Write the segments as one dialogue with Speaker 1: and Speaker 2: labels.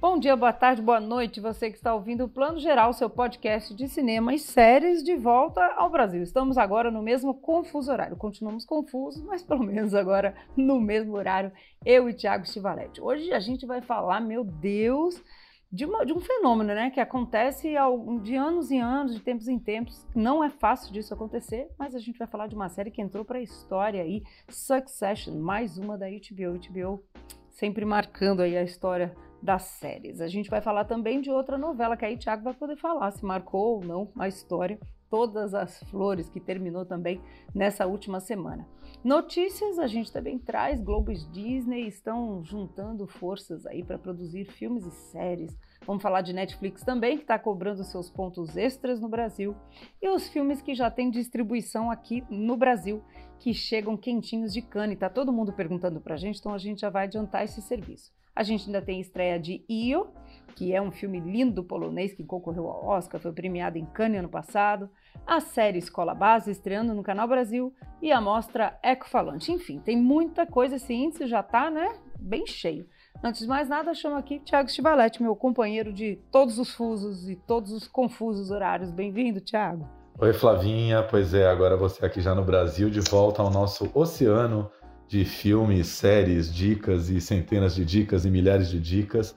Speaker 1: Bom dia, boa tarde, boa noite, você que está ouvindo o Plano Geral, seu podcast de cinema e séries de volta ao Brasil. Estamos agora no mesmo confuso horário. Continuamos confusos, mas pelo menos agora no mesmo horário, eu e Tiago Stivaletti. Hoje a gente vai falar, meu Deus, de, uma, de um fenômeno né, que acontece de anos em anos, de tempos em tempos. Não é fácil disso acontecer, mas a gente vai falar de uma série que entrou para a história aí, Succession, mais uma da HBO. HBO sempre marcando aí a história das séries. A gente vai falar também de outra novela que aí o vai poder falar se marcou ou não a história Todas as Flores, que terminou também nessa última semana. Notícias, a gente também traz, Globo e Disney estão juntando forças aí para produzir filmes e séries. Vamos falar de Netflix também, que está cobrando seus pontos extras no Brasil. E os filmes que já têm distribuição aqui no Brasil, que chegam quentinhos de cana. E tá todo mundo perguntando para a gente, então a gente já vai adiantar esse serviço. A gente ainda tem estreia de Io, que é um filme lindo polonês que concorreu ao Oscar, foi premiado em Cannes ano passado. A série Escola Base estreando no Canal Brasil e a mostra Ecofalante. Enfim, tem muita coisa, esse índice já está né, bem cheio. Antes de mais nada, chamo aqui Tiago Stivaletti, meu companheiro de todos os fusos e todos os confusos horários. Bem-vindo, Tiago.
Speaker 2: Oi, Flavinha. Pois é, agora você aqui já no Brasil, de volta ao nosso oceano de filmes, séries, dicas e centenas de dicas e milhares de dicas.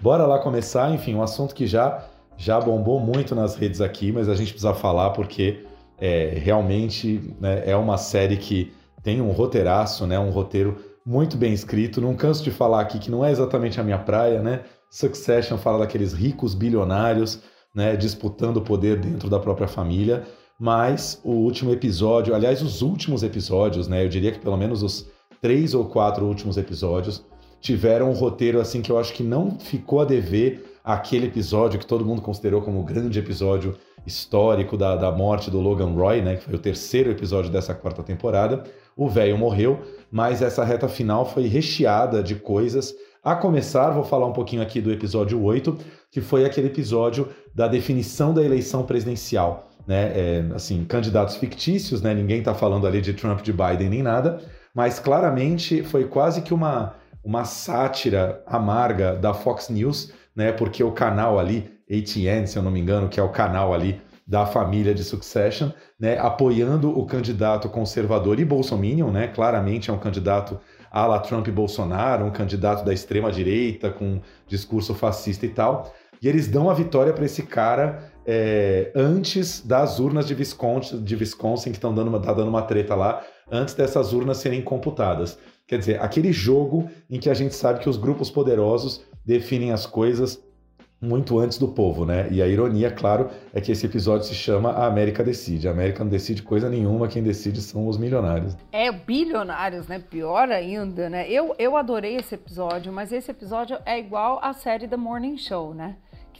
Speaker 2: Bora lá começar, enfim, um assunto que já já bombou muito nas redes aqui, mas a gente precisa falar porque é, realmente né, é uma série que tem um roteiraço, né, um roteiro muito bem escrito. Não canso de falar aqui que não é exatamente a minha praia, né? Succession fala daqueles ricos bilionários, né, disputando o poder dentro da própria família. Mas o último episódio, aliás, os últimos episódios, né? Eu diria que pelo menos os três ou quatro últimos episódios tiveram um roteiro assim que eu acho que não ficou a dever aquele episódio que todo mundo considerou como o grande episódio histórico da, da morte do Logan Roy, né, que foi o terceiro episódio dessa quarta temporada. O velho morreu, mas essa reta final foi recheada de coisas. A começar, vou falar um pouquinho aqui do episódio 8, que foi aquele episódio da definição da eleição presidencial. Né? É, assim, candidatos fictícios, né? ninguém está falando ali de Trump, de Biden nem nada, mas claramente foi quase que uma, uma sátira amarga da Fox News, né? Porque o canal ali, ATN, se eu não me engano, que é o canal ali da família de Succession, né? Apoiando o candidato conservador e bolsominion, né? Claramente é um candidato a la Trump e Bolsonaro, um candidato da extrema direita com discurso fascista e tal. E eles dão a vitória para esse cara é, antes das urnas de Wisconsin, de Wisconsin que estão dando, tá dando uma treta lá, antes dessas urnas serem computadas. Quer dizer, aquele jogo em que a gente sabe que os grupos poderosos definem as coisas muito antes do povo, né? E a ironia, claro, é que esse episódio se chama A América Decide. A América não decide coisa nenhuma, quem decide são os milionários.
Speaker 1: É, bilionários, né? Pior ainda, né? Eu, eu adorei esse episódio, mas esse episódio é igual à série The Morning Show, né?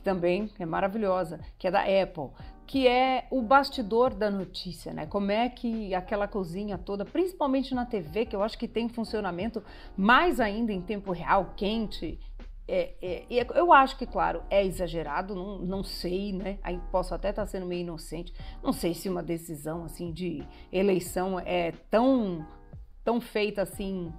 Speaker 1: Também é maravilhosa, que é da Apple que é o bastidor da notícia, né? Como é que aquela cozinha toda, principalmente na TV, que eu acho que tem funcionamento mais ainda em tempo real, quente. É, é, eu acho que, claro, é exagerado, não, não sei, né? Aí posso até estar sendo meio inocente. Não sei se uma decisão assim de eleição é tão, tão feita assim.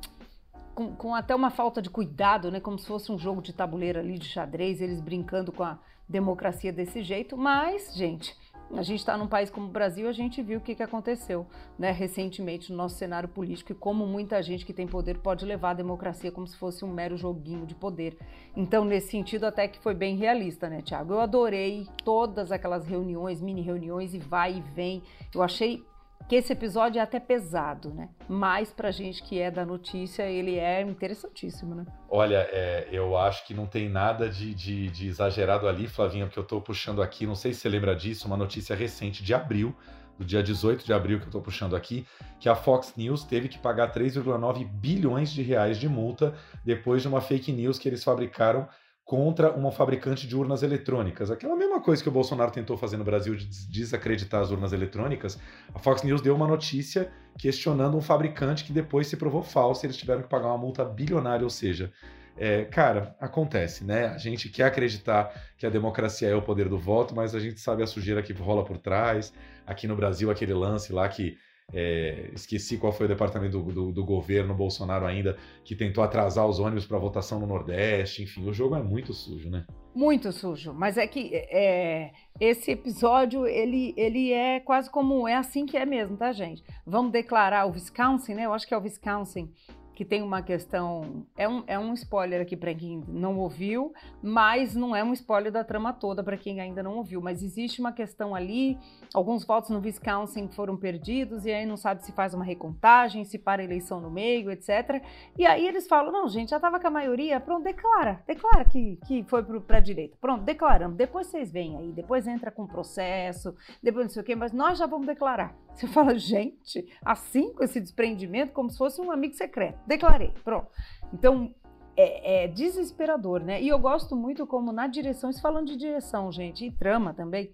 Speaker 1: Com, com, até uma falta de cuidado, né? Como se fosse um jogo de tabuleiro ali de xadrez, eles brincando com a democracia desse jeito, mas, gente, a gente está num país como o Brasil, a gente viu o que, que aconteceu né, recentemente no nosso cenário político e como muita gente que tem poder pode levar a democracia como se fosse um mero joguinho de poder. Então, nesse sentido, até que foi bem realista, né, Tiago? Eu adorei todas aquelas reuniões, mini reuniões e vai e vem. Eu achei que esse episódio é até pesado, né? Mas pra gente que é da notícia, ele é interessantíssimo, né?
Speaker 2: Olha, é, eu acho que não tem nada de, de, de, exagerado ali, Flavinha, porque eu tô puxando aqui, não sei se você lembra disso, uma notícia recente de abril, do dia 18 de abril que eu tô puxando aqui, que a Fox News teve que pagar 3,9 bilhões de reais de multa depois de uma fake news que eles fabricaram contra uma fabricante de urnas eletrônicas. Aquela mesma coisa que o Bolsonaro tentou fazer no Brasil de desacreditar as urnas eletrônicas, a Fox News deu uma notícia questionando um fabricante que depois se provou falso e eles tiveram que pagar uma multa bilionária, ou seja, é, cara, acontece, né? A gente quer acreditar que a democracia é o poder do voto, mas a gente sabe a sujeira que rola por trás. Aqui no Brasil, aquele lance lá que é, esqueci qual foi o departamento do, do, do, governo Bolsonaro ainda, que tentou atrasar os ônibus para votação no Nordeste. Enfim, o jogo é muito sujo, né?
Speaker 1: Muito sujo. Mas é que é, esse episódio, ele, ele é quase como. É assim que é mesmo, tá, gente? Vamos declarar o Wisconsin, né? Eu acho que é o Wisconsin que tem uma questão. É um, é um spoiler aqui para quem não ouviu, mas não é um spoiler da trama toda para quem ainda não ouviu. Mas existe uma questão ali. Alguns votos no Wisconsin foram perdidos, e aí não sabe se faz uma recontagem, se para a eleição no meio, etc. E aí eles falam: não, gente, já estava com a maioria, pronto, declara, declara que, que foi para a direita. Pronto, declaramos. Depois vocês vêm aí, depois entra com processo, depois não sei o quê, mas nós já vamos declarar. Você fala, gente, assim com esse desprendimento, como se fosse um amigo secreto declarei, pronto. Então, é, é, desesperador, né? E eu gosto muito como na direção, isso falando de direção, gente, e trama também,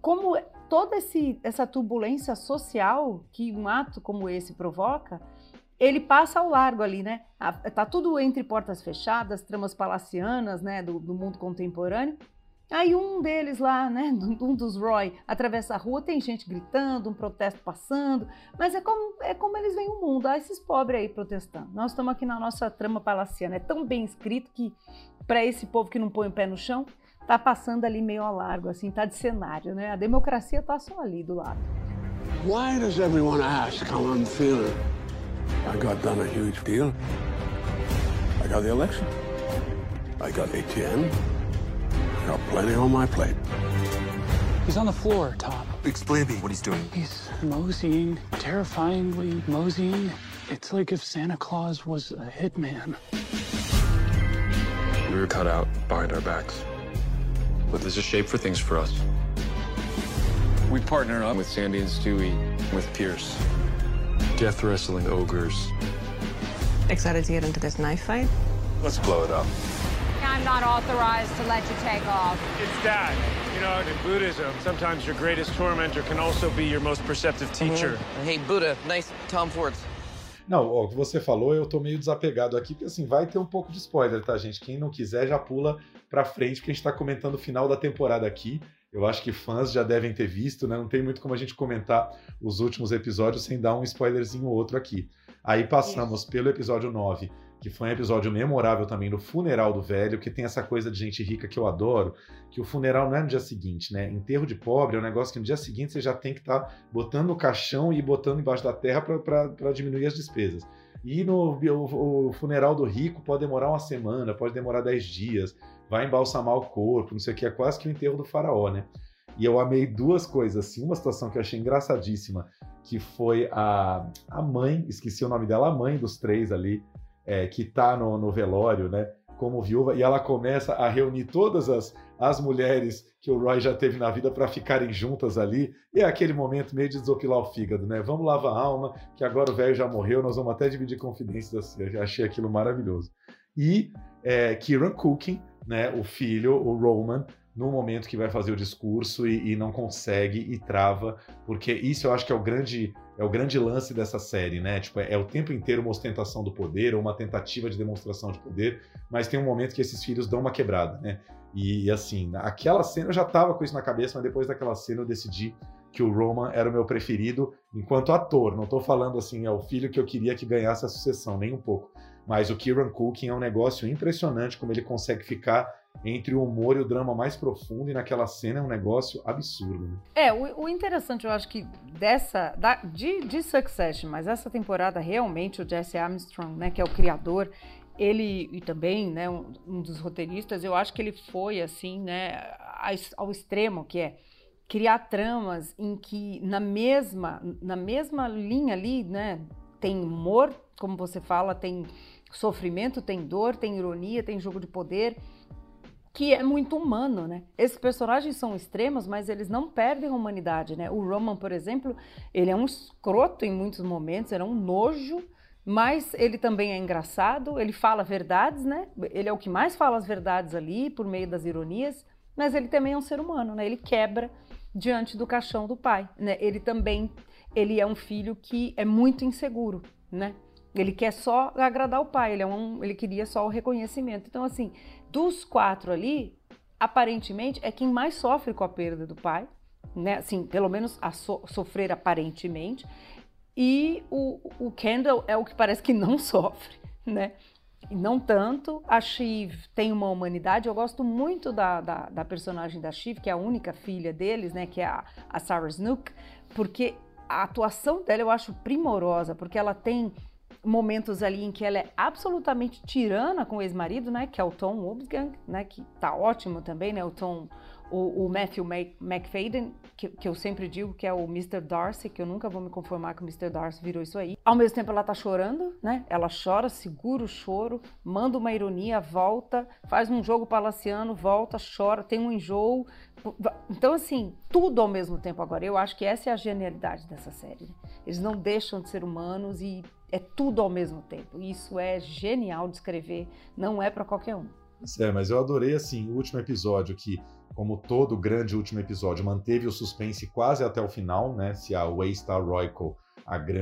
Speaker 1: como toda esse, essa turbulência social que um ato como esse provoca, ele passa ao largo ali, né? Tá tudo entre portas fechadas, tramas palacianas, né, do, do mundo contemporâneo, Aí um deles lá, né, um dos Roy, atravessa a rua, tem gente gritando, um protesto passando, mas é como, é como eles veem o mundo, ah, esses pobres aí protestando. Nós estamos aqui na nossa trama palaciana, é tão bem escrito que para esse povo que não põe o pé no chão, tá passando ali meio ao largo, assim, tá de cenário, né? A democracia tá só ali do lado. Why does everyone ask how I'm feeling? I got done a huge deal. I got the election. I got ATM. Got plenty on my plate. He's on the floor, Tom. Explain to me what he's doing. He's moseying, terrifyingly moseying. It's like if Santa Claus was a hitman. We were cut out behind our backs. But there's a shape for things for us. We partner up with Sandy and Stewie, with Pierce. Death wrestling ogres. Excited to get into this knife fight? Let's blow it up. I'm not authorized to let you take off. It's that. You know, in Buddhism, sometimes your greatest tormentor can also be your most perceptive uhum. teacher. Uhum. Hey, Buddha, nice Tom Ford. Não, o que você falou, eu tô meio desapegado aqui, porque assim, vai ter um pouco de spoiler, tá, gente? Quem não quiser já pula pra frente, porque a gente tá comentando o final da temporada aqui. Eu acho que fãs já devem ter visto, né? Não tem muito como a gente comentar os últimos episódios sem dar um spoilerzinho ou outro aqui. Aí passamos Isso. pelo episódio 9, que foi um episódio memorável também no funeral do velho, que tem essa coisa de gente rica que eu adoro, que o funeral não é no dia seguinte, né? Enterro de pobre é um negócio que no dia seguinte você já tem que estar tá botando no caixão e botando embaixo da terra para diminuir as despesas. E no o, o, funeral do rico pode demorar uma semana, pode demorar dez dias, vai embalsamar o corpo, não sei o que, é quase que o enterro do faraó, né? E eu amei duas coisas, assim, uma situação que eu achei engraçadíssima, que foi a, a mãe, esqueci o nome dela, a mãe dos três ali, é, que está no, no, velório, né? Como viúva, e ela começa a reunir todas as, as mulheres que o Roy já teve na vida para ficarem juntas ali. E é aquele momento meio de desopilar o fígado, né? Vamos lavar a alma, que agora o velho já morreu, nós vamos até dividir confidências assim. Eu achei aquilo maravilhoso. E é, Kieran Cooking, né? O filho, o Roman, no momento que vai fazer o discurso e, e, não consegue e trava, porque isso eu acho que é o grande é o grande lance dessa série, né? Tipo, é, é, o tempo inteiro uma ostentação do poder ou uma tentativa de demonstração de poder, mas tem um momento que esses filhos dão uma quebrada, né? E, e assim, aquela cena eu já tava com isso na cabeça, mas depois daquela cena eu decidi que o Roman era o meu preferido enquanto ator. Não tô falando assim, é o filho que eu queria que ganhasse a sucessão, nem um pouco. Mas o Kieran Culkin é um negócio impressionante como ele consegue ficar entre o humor e o drama mais profundo, e naquela cena é um negócio absurdo. Né? É, o, o, interessante, eu acho que dessa, da, de, de Succession, mas essa temporada realmente o Jesse Armstrong, né, que é o criador, ele e também, né, um, um dos roteiristas, eu acho que ele foi assim, né, ao extremo que é criar tramas em que na mesma na mesma linha ali, né, tem humor, como você fala, tem sofrimento, tem dor, tem ironia, tem jogo de poder que é muito humano, né? Esses personagens são extremos, mas eles não perdem a humanidade, né? O Roman, por exemplo, ele é um escroto em muitos momentos, era um nojo, Mas ele também é engraçado, ele fala verdades, né? Ele é o que mais fala as verdades ali, por meio das ironias, mas ele também é um ser humano, né? Ele quebra diante do caixão do pai, né? Ele também, ele é um filho que é muito inseguro, né? Ele quer só agradar o pai, ele, é um, ele queria só o reconhecimento. Então, assim, dos quatro ali, aparentemente é quem mais sofre com a perda do pai, né? Assim, pelo menos a so, sofrer aparentemente. E o, o Kendall é o que parece que não sofre, né? E não tanto. A Shiv tem uma humanidade. Eu gosto muito da, da, da, personagem da Shiv, que é a única filha deles, né? Que é a, a Sarah Snook, porque a atuação dela eu acho primorosa, porque ela tem momentos ali em que ela é absolutamente tirana com o ex-marido, né? Que é o Tom Wolfgang, né? Que tá ótimo também, né? O Tom o, o Matthew McFadden, que, que, eu sempre digo que é o Mr. Darcy, que eu nunca vou me conformar que o Mr. Darcy virou isso aí. Ao mesmo tempo ela tá chorando, né? Ela chora, segura o choro, manda uma ironia, volta, faz um jogo palaciano, volta, chora, tem um enjoo. Então, assim, tudo ao mesmo tempo agora. Eu acho que essa é a genialidade dessa série. Né? Eles não deixam de ser humanos e é tudo ao mesmo tempo. Isso é genial de escrever, não é para qualquer um.
Speaker 2: É, mas eu adorei assim o último episódio que como todo grande último episódio, manteve o suspense quase até o final, né? Se a Waystar Royco,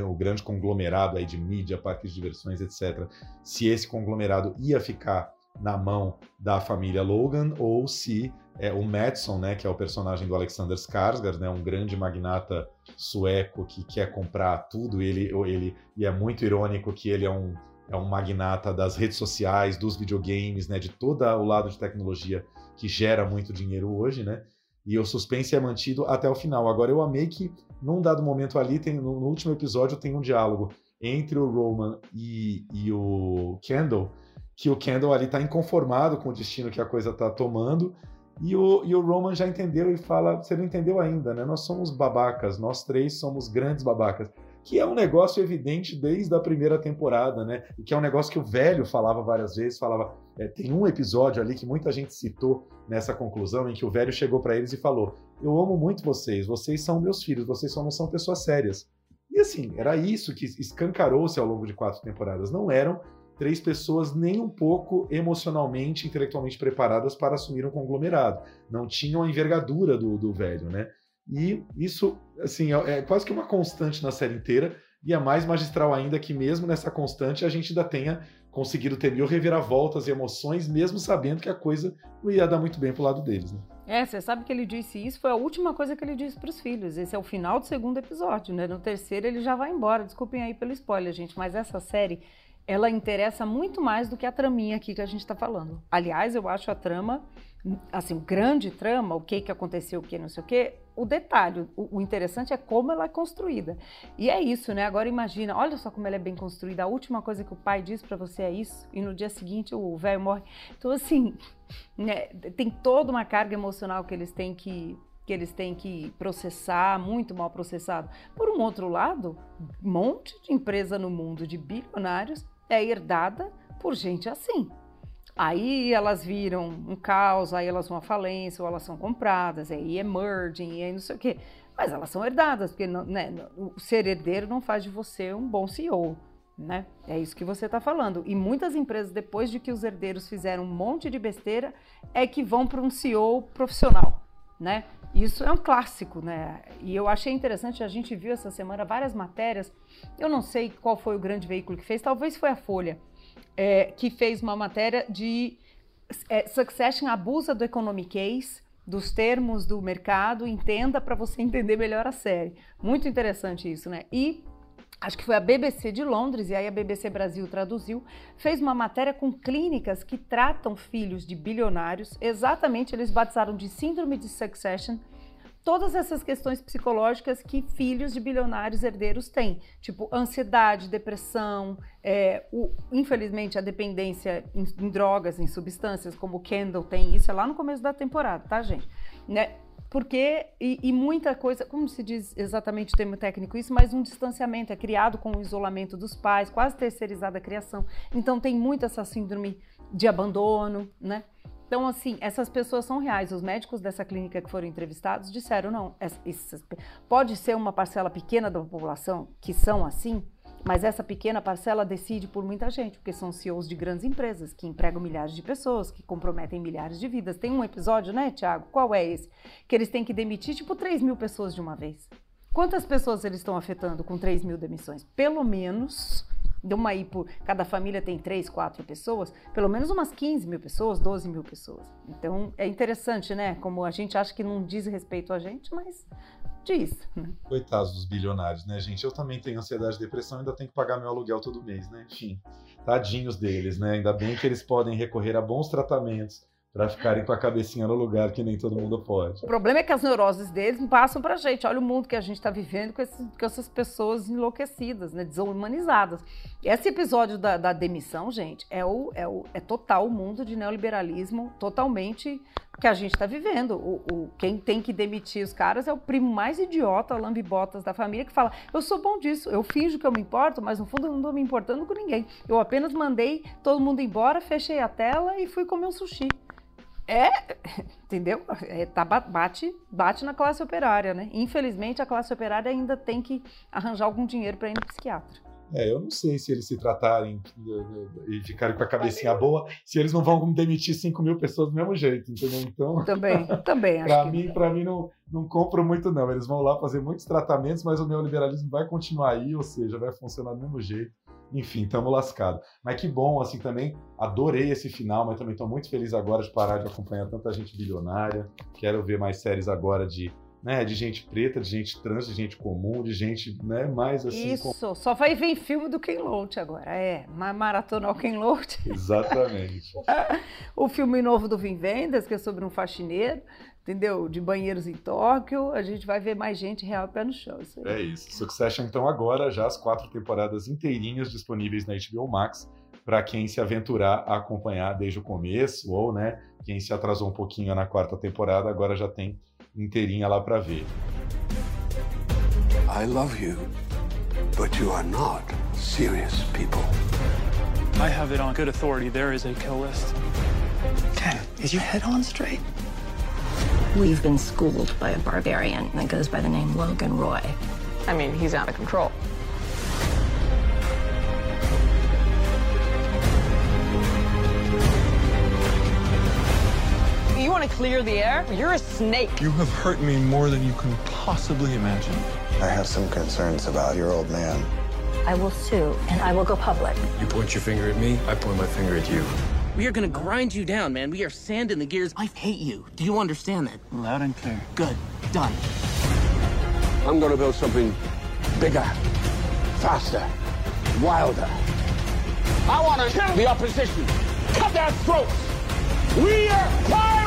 Speaker 2: o grande conglomerado aí de mídia, parques de diversões, etc., se esse conglomerado ia ficar na mão da família Logan ou se é, o Madison, né, que é o personagem do Alexander Skarsgård, né, um grande magnata sueco que quer comprar tudo, ele, ele e é muito irônico que ele é um é um magnata das redes sociais, dos videogames, né, de todo o lado de tecnologia que gera muito dinheiro hoje, né? E o suspense é mantido até o final. Agora, eu amei que, num dado momento ali, tem, no, no último episódio, tem um diálogo entre o Roman e, e o Kendall, que o Kendall ali está inconformado com o destino que a coisa está tomando, e o, e o Roman já entendeu e fala: Você não entendeu ainda, né? Nós somos babacas, nós três somos grandes babacas que é um negócio evidente desde a primeira temporada, né? E que é um negócio que o velho falava várias vezes, falava. É, tem um episódio ali que muita gente citou nessa conclusão, em que o velho chegou para eles e falou: Eu amo muito vocês, vocês são meus filhos, vocês só não são pessoas sérias. E assim, era isso que escancarou-se ao longo de quatro temporadas. Não eram três pessoas nem um pouco emocionalmente, intelectualmente preparadas para assumir um conglomerado. Não tinham a envergadura do, do velho, né? E isso, assim, é, é quase que uma constante na série inteira. E é mais magistral ainda que, mesmo nessa constante, a gente ainda tenha conseguido ter mil reviravoltas e emoções, mesmo sabendo que a coisa não ia dar muito bem pro lado deles, né?
Speaker 1: É, você sabe que ele disse isso, foi a última coisa que ele disse para os filhos. Esse é o final do segundo episódio, né? No terceiro ele já vai embora. Desculpem aí pelo spoiler, gente, mas essa série ela interessa muito mais do que a traminha aqui que a gente está falando. Aliás, eu acho a trama, assim, grande trama, o que que aconteceu, o que não sei o que, o detalhe, o, o, interessante é como ela é construída. E é isso, né? Agora imagina, olha só como ela é bem construída. A última coisa que o pai diz para você é isso, e no dia seguinte o velho morre. Então, assim, né, tem toda uma carga emocional que eles têm que que eles têm que processar, muito mal processado. Por um outro lado, um monte de empresa no mundo de bilionários é herdada por gente assim. Aí elas viram um caos, aí elas vão à falência, ou elas são compradas, aí é e aí não sei o quê. Mas elas são herdadas, porque né, o ser herdeiro não faz de você um bom CEO. Né? É isso que você está falando. E muitas empresas, depois de que os herdeiros fizeram um monte de besteira, é que vão para um CEO profissional. Né? Isso é um clássico, né? E eu achei interessante, a gente viu essa semana várias matérias. Eu não sei qual foi o grande veículo que fez, talvez foi a Folha, é, que fez uma matéria de é, Succession abusa do economic dos termos do mercado, entenda para você entender melhor a série. Muito interessante isso, né? E acho que foi a BBC de Londres, e aí a BBC Brasil traduziu, fez uma matéria com clínicas que tratam filhos de bilionários, exatamente eles batizaram de síndrome de succession, todas essas questões psicológicas que filhos de bilionários herdeiros têm, tipo ansiedade, depressão, é, o, infelizmente a dependência em, em, drogas, em substâncias, como o Kendall tem, isso é lá no começo da temporada, tá, gente? Né? Porque, e, e, muita coisa, como se diz exatamente o termo técnico isso, mas um distanciamento, é criado com o isolamento dos pais, quase terceirizada a criação. Então tem muito essa síndrome de abandono, né? Então, assim, essas pessoas são reais. Os médicos dessa clínica que foram entrevistados disseram: não, pode ser uma parcela pequena da população que são assim, Mas essa pequena parcela decide por muita gente, porque são CEOs de grandes empresas que empregam milhares de pessoas, que comprometem milhares de vidas. Tem um episódio, né, Tiago? Qual é esse? Que eles têm que demitir tipo 3 mil pessoas de uma vez. Quantas pessoas eles estão afetando com 3 mil demissões? Pelo menos de uma aí por cada família tem três, quatro pessoas, pelo menos umas 15 mil pessoas, 12 mil pessoas. Então é interessante, né? Como a gente acha que não diz respeito a gente, mas diz. Né?
Speaker 2: Coitados dos bilionários, né, gente? Eu também tenho ansiedade e depressão, ainda tenho que pagar meu aluguel todo mês, né? Enfim, tadinhos deles, né? Ainda bem que eles podem recorrer a bons tratamentos para ficarem com a cabecinha no lugar que nem todo mundo pode.
Speaker 1: O problema é que as neuroses deles passam para a gente. Olha o mundo que a gente está vivendo com, esses, com, essas pessoas enlouquecidas, né, desumanizadas. Esse episódio da, da demissão, gente, é, o, é, o, é total o mundo de neoliberalismo, totalmente que a gente está vivendo. O, o, quem tem que demitir os caras é o primo mais idiota, lambibotas da família, que fala: Eu sou bom disso, eu finjo que eu me importo, mas no fundo eu não estou me importando com ninguém. Eu apenas mandei todo mundo embora, fechei a tela e fui comer um sushi. É, entendeu? É, tá, bate, bate na classe operária, né? Infelizmente, a classe operária ainda tem que arranjar algum dinheiro para ir no psiquiatra.
Speaker 2: É, eu não sei se eles se tratarem e ficarem com a cabecinha boa, se eles não vão demitir 5 mil pessoas do mesmo jeito, entendeu? Então.
Speaker 1: Também, também.
Speaker 2: para mim, que... para mim não, não compro muito, não. Eles vão lá fazer muitos tratamentos, mas o neoliberalismo vai continuar aí, ou seja, vai funcionar do mesmo jeito enfim, estamos lascados. Mas que bom, assim, também adorei esse final, mas também estou muito feliz agora de parar de acompanhar tanta gente bilionária. Quero ver mais séries agora de, né, de gente preta, de gente trans, de gente comum, de gente, né, mais assim...
Speaker 1: Isso, com... só vai ver filme do Ken Loach agora, é, maratona o Ken Loach.
Speaker 2: Exatamente.
Speaker 1: o filme novo do Vin Vendas, que é sobre um faxineiro, entendeu? De banheiros em Tóquio, a gente vai ver mais gente real pé no chão.
Speaker 2: Isso é isso. Succession, então, agora já as quatro temporadas inteirinhas disponíveis na HBO Max para quem se aventurar a acompanhar desde o começo ou, né, quem se atrasou um pouquinho na quarta temporada, agora já tem inteirinha lá para ver. I love you, but you are not serious people. I have it on good authority. There is a kill list. Ken, is your head on straight? We've been schooled by a barbarian that goes by the name Logan Roy. I mean, he's out of control.
Speaker 3: Want to clear the air? You're a snake.
Speaker 4: You have hurt me more than you can possibly imagine.
Speaker 5: I have some concerns about your old man.
Speaker 6: I will sue, and I will go public.
Speaker 4: You point your finger at me, I point my finger at you.
Speaker 7: We are gonna grind you down, man. We are sand in the gears. I hate you. Do you understand that?
Speaker 8: Loud and clear.
Speaker 7: Good. Done.
Speaker 9: I'm gonna build something bigger, faster, wilder. I wanna kill the opposition. Cut their throats. We are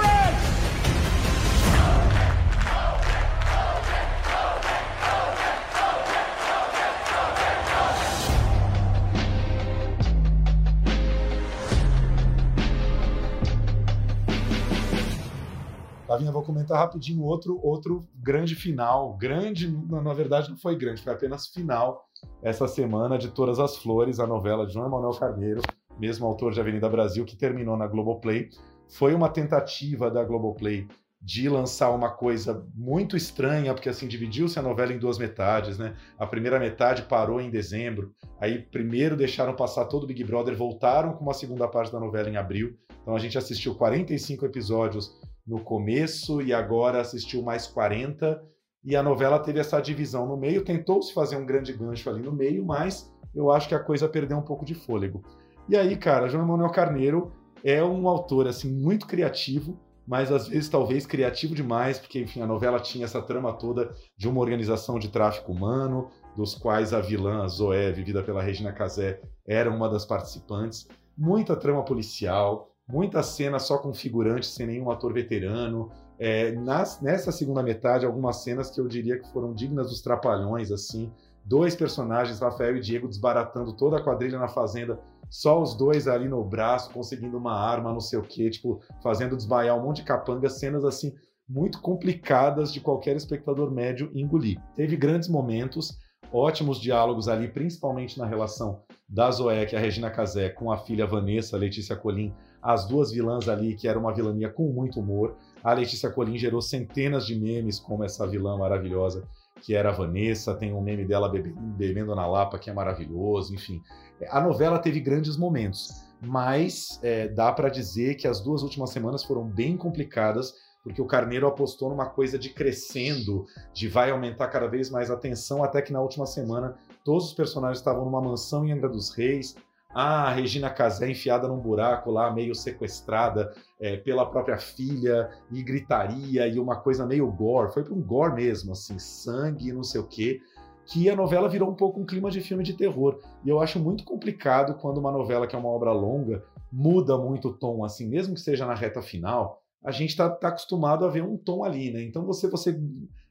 Speaker 2: Lavinha, vou comentar rapidinho outro, outro grande final. Grande, na verdade, não foi grande, foi apenas final essa semana de Todas as Flores, a novela de João Emanuel Carneiro, mesmo autor de Avenida Brasil, que terminou na Globoplay. Foi uma tentativa da Globoplay de lançar uma coisa muito estranha, porque assim dividiu-se a novela em duas metades, né? A primeira metade parou em dezembro, aí primeiro deixaram passar todo o Big Brother, voltaram com uma segunda parte da novela em abril. Então a gente assistiu 45 episódios no começo e agora assistiu mais 40. E a novela teve essa divisão no meio, tentou-se fazer um grande gancho ali no meio, mas eu acho que a coisa perdeu um pouco de fôlego. E aí, cara, João Emanuel Carneiro é um autor assim muito criativo, mas às vezes talvez criativo demais, porque enfim, a novela tinha essa trama toda de uma organização de tráfico humano, dos quais a vilã Zoé, vivida pela Regina Casé, era uma das participantes. Muita trama policial, muita cena só com figurantes, sem nenhum ator veterano. É, nas, nessa segunda metade, algumas cenas que eu diria que foram dignas dos trapalhões, assim. Dois personagens, Rafael e Diego, desbaratando toda a quadrilha na fazenda, só os dois ali no braço, conseguindo uma arma, não sei o quê, tipo, fazendo desmaiar um monte de capanga, cenas assim muito complicadas de qualquer espectador médio engolir. Teve grandes momentos, ótimos diálogos ali, principalmente na relação da Zoé, que é a Regina Casé, com a filha Vanessa, Letícia Colim, as duas vilãs ali, que era uma vilania com muito humor. A Letícia Colim gerou centenas de memes como essa vilã maravilhosa que era a Vanessa, tem um meme dela bebendo, na Lapa, que é maravilhoso, enfim. A novela teve grandes momentos, mas é, dá para dizer que as duas últimas semanas foram bem complicadas, porque o Carneiro apostou numa coisa de crescendo, de vai aumentar cada vez mais a tensão, até que na última semana todos os personagens estavam numa mansão em Angra dos Reis, ah, a Regina Casé enfiada num buraco lá, meio sequestrada é, pela própria filha, e gritaria, e uma coisa meio gore. Foi para um gore mesmo, assim, sangue, não sei o quê. Que a novela virou um pouco um clima de filme de terror. E eu acho muito complicado quando uma novela que é uma obra longa muda muito o tom, assim, mesmo que seja na reta final, a gente está tá acostumado a ver um tom ali, né? Então você, você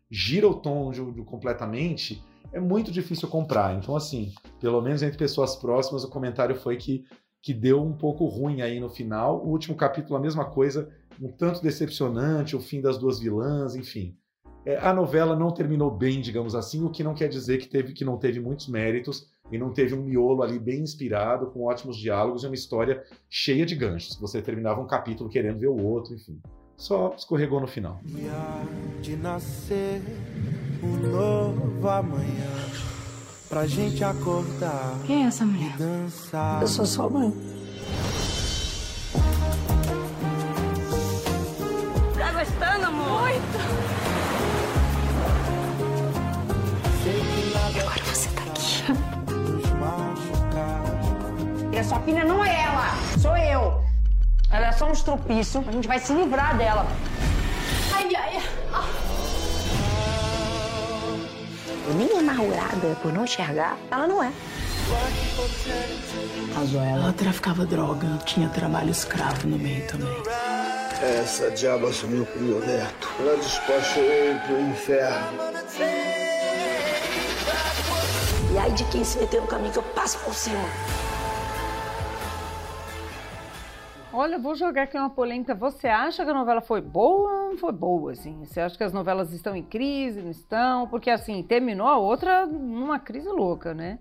Speaker 2: gira o tom de, de, completamente é muito difícil comprar. Então, assim, pelo menos entre pessoas próximas, o comentário foi que, que deu um pouco ruim aí no final. O último capítulo, a mesma coisa, um tanto decepcionante, o fim das duas vilãs, enfim. É, a novela não terminou bem, digamos assim, o que não quer dizer que, teve, que não teve muitos méritos e não teve um miolo ali bem inspirado, com ótimos diálogos e uma história cheia de ganchos. Você terminava um capítulo querendo ver o outro, enfim. Só escorregou no final. De nascer um novo
Speaker 8: amanhã pra gente acordar. Quem é essa mulher? dançar. Eu sou sua mãe.
Speaker 3: Tá gostando, amor? Muito!
Speaker 8: Agora você tá aqui.
Speaker 3: E a sua filha não é ela, sou eu. Ela é só um estropício, a gente vai se livrar dela. Ai, ai. Ah.
Speaker 6: Nem amargurada por não enxergar, ela não é.
Speaker 10: A Joela, ela traficava droga, tinha trabalho escravo no meio também.
Speaker 11: Essa diaba assumiu com o meu neto. Ela despachou ele pro inferno.
Speaker 6: E aí de quem se meteu no caminho que eu passo por cima.
Speaker 1: Olha, vou jogar aqui uma polêmica. Você acha que a novela foi boa ou foi boa, assim? Você acha que as novelas estão em crise, não estão? Porque, assim, terminou a outra numa crise louca, né?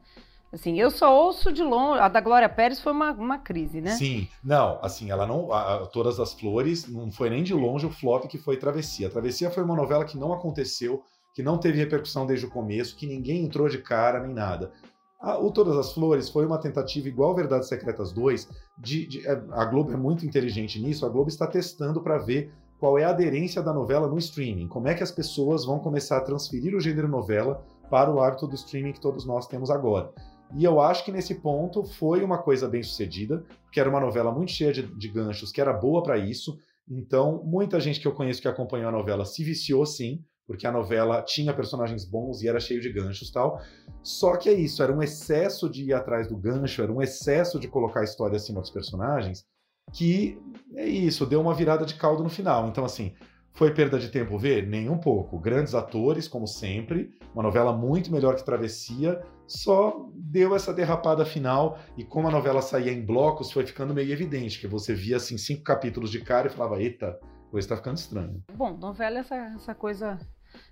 Speaker 1: Assim, eu só ouço de longe. A da Glória Pérez foi uma, uma crise, né?
Speaker 2: Sim, não, assim, ela não. A, Todas as Flores não foi nem de longe o flop que foi Travessia. Travessia foi uma novela que não aconteceu, que não teve repercussão desde o começo, que ninguém entrou de cara nem nada. A, o Todas as Flores foi uma tentativa, igual Verdades Secretas 2, de, de, é, a Globo é muito inteligente nisso, a Globo está testando para ver qual é a aderência da novela no streaming, como é que as pessoas vão começar a transferir o gênero novela para o hábito do streaming que todos nós temos agora. E eu acho que nesse ponto foi uma coisa bem sucedida, porque era uma novela muito cheia de, de ganchos, que era boa para isso. Então, muita gente que eu conheço que acompanhou a novela se viciou sim, porque a novela tinha personagens bons e era cheio de ganchos tal. Só que é isso, era um excesso de ir atrás do gancho, era um excesso de colocar a história acima dos personagens, que é isso, deu uma virada de caldo no final. Então, assim, foi perda de tempo ver? Nem um pouco. Grandes atores, como sempre, uma novela muito melhor que Travessia, só deu essa derrapada final. E como a novela saía em blocos, foi ficando meio evidente, que você via assim cinco capítulos de cara e falava, eita, coisa tá ficando estranha.
Speaker 1: Bom, novela é essa, essa coisa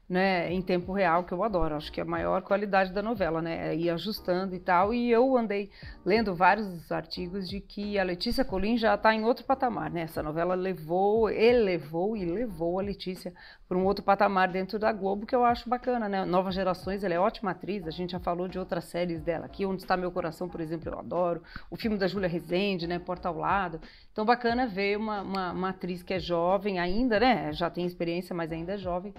Speaker 1: né, em tempo real, que eu adoro. Acho que é a maior qualidade da novela, né? É ir ajustando e tal. E eu andei lendo vários artigos de que a Letícia Colim já está em outro patamar, né? Essa novela levou, elevou e levou a Letícia para um outro patamar dentro da Globo, que eu acho bacana, né? Novas Gerações, ela é ótima atriz, a gente já falou de outras séries dela aqui, Onde Está Meu Coração, por exemplo, eu adoro. O filme da Júlia Rezende, né? Porta ao Lado. Então, bacana ver uma, uma, uma atriz que é jovem ainda, né? Já tem experiência, mas ainda é jovem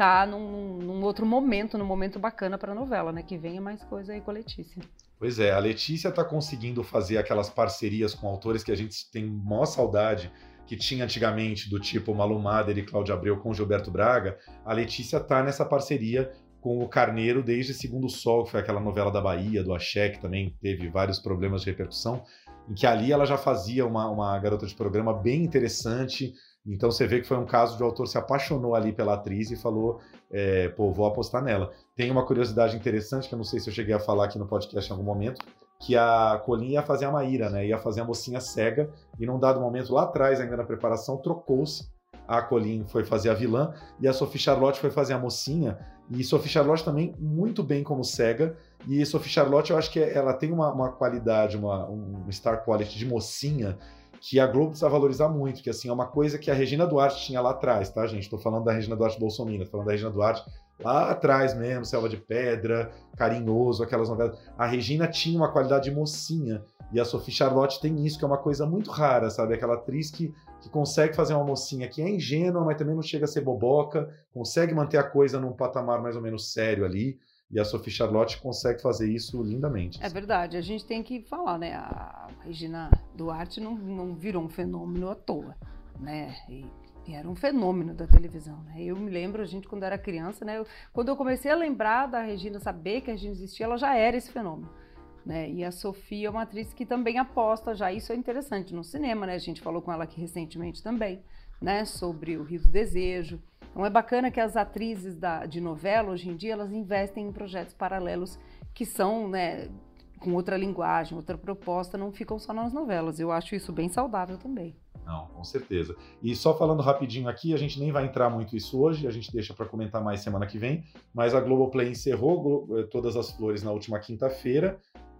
Speaker 1: tá num, num, outro momento, num momento bacana para a novela, né? Que venha mais coisa aí com a Letícia.
Speaker 2: Pois é, a Letícia está conseguindo fazer aquelas parcerias com autores que a gente tem maior saudade que tinha antigamente, do tipo Malu Mader e Cláudia Abreu com Gilberto Braga. A Letícia tá nessa parceria com o Carneiro desde Segundo Sol, que foi aquela novela da Bahia, do Axé, que também teve vários problemas de repercussão, em que ali ela já fazia uma, uma garota de programa bem interessante, então você vê que foi um caso de o autor se apaixonou ali pela atriz e falou, é, pô, vou apostar nela. Tem uma curiosidade interessante, que eu não sei se eu cheguei a falar aqui no podcast em algum momento, que a Colin ia fazer a Maíra, né? Ia fazer a mocinha cega, e num dado momento lá atrás, ainda na preparação, trocou-se. A Colin foi fazer a vilã e a Sophie Charlotte foi fazer a mocinha. E Sophie Charlotte também muito bem como cega. E Sophie Charlotte, eu acho que ela tem uma, uma qualidade, uma, um star quality de mocinha que a Globo precisa valorizar muito, que assim, é uma coisa que a Regina Duarte tinha lá atrás, tá, gente? Estou falando da Regina Duarte Bolsonaro, falando da Regina Duarte lá atrás mesmo, Selva de Pedra, Carinhoso, aquelas novelas. A Regina tinha uma qualidade de mocinha. E a Sophie Charlotte tem isso, que é uma coisa muito rara, sabe? Aquela atriz que, que consegue fazer uma mocinha que é ingênua, mas também não chega a ser boboca, consegue manter a coisa num patamar mais ou menos sério ali. E a Sophie Charlotte consegue fazer isso lindamente.
Speaker 1: É verdade, a gente tem que falar, né? A Regina Duarte não, não virou um fenômeno à toa, né? E, e era um fenômeno da televisão, né? Eu me lembro, a gente, quando era criança, né? Eu, quando eu comecei a lembrar da Regina, saber que a Regina existia, ela já era esse fenômeno. Né? E a Sofia é uma atriz que também aposta já, isso é interessante no cinema, né? A gente falou com ela aqui recentemente também, né? Sobre o Rio do Desejo. Então é bacana que as atrizes da, de novela, hoje em dia, elas investem em projetos paralelos que são, né, com outra linguagem, outra proposta, não ficam só nas novelas. Eu acho isso bem saudável também.
Speaker 2: Não, com certeza. E só falando rapidinho aqui, a gente nem vai entrar muito isso hoje, a gente deixa para comentar mais semana que vem, mas a Globoplay encerrou eh, todas as flores na última quinta-feira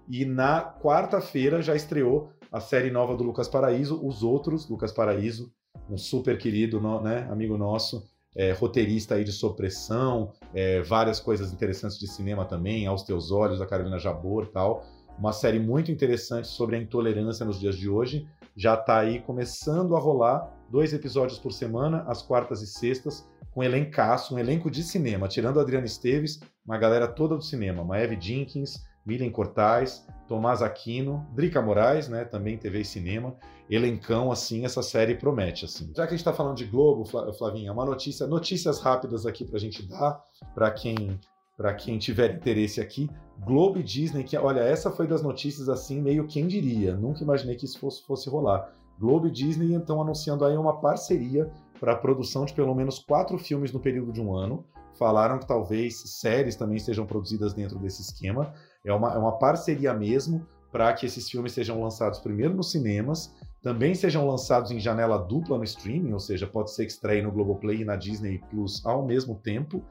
Speaker 2: e na quarta-feira já estreou a série nova do Lucas Paraíso, Os Outros, Lucas Paraíso, um super querido né, amigo nosso, é, roteirista aí de Sopressão, é, várias coisas interessantes de cinema também, Aos Teus Olhos, da Carolina Jabor tal. Uma série muito interessante sobre a intolerância nos dias de hoje. Já está aí começando a rolar dois episódios por semana, às quartas e sextas, com elencaço, um elenco de cinema, tirando a Adriana Esteves, uma galera toda do cinema, Maeve Jenkins, Miriam Cortais, Tomás Aquino, Drica Moraes, né, também TV e cinema, elencão, assim, essa série promete, assim. Já que a gente está falando de Globo, Flavinha, uma notícia, notícias rápidas aqui para a gente dar para quem para quem tiver interesse aqui, Globo e Disney, que olha, essa foi das notícias assim, meio quem diria, nunca imaginei que isso fosse, fosse rolar. Globo e Disney estão anunciando aí uma parceria para a produção de pelo menos quatro filmes no período de um ano. Falaram que talvez séries também sejam produzidas dentro desse esquema. É uma, é uma parceria mesmo para que esses filmes sejam lançados primeiro nos cinemas, também sejam lançados em janela dupla no streaming, ou seja, pode ser estreie no Globoplay e na Disney Plus ao mesmo tempo.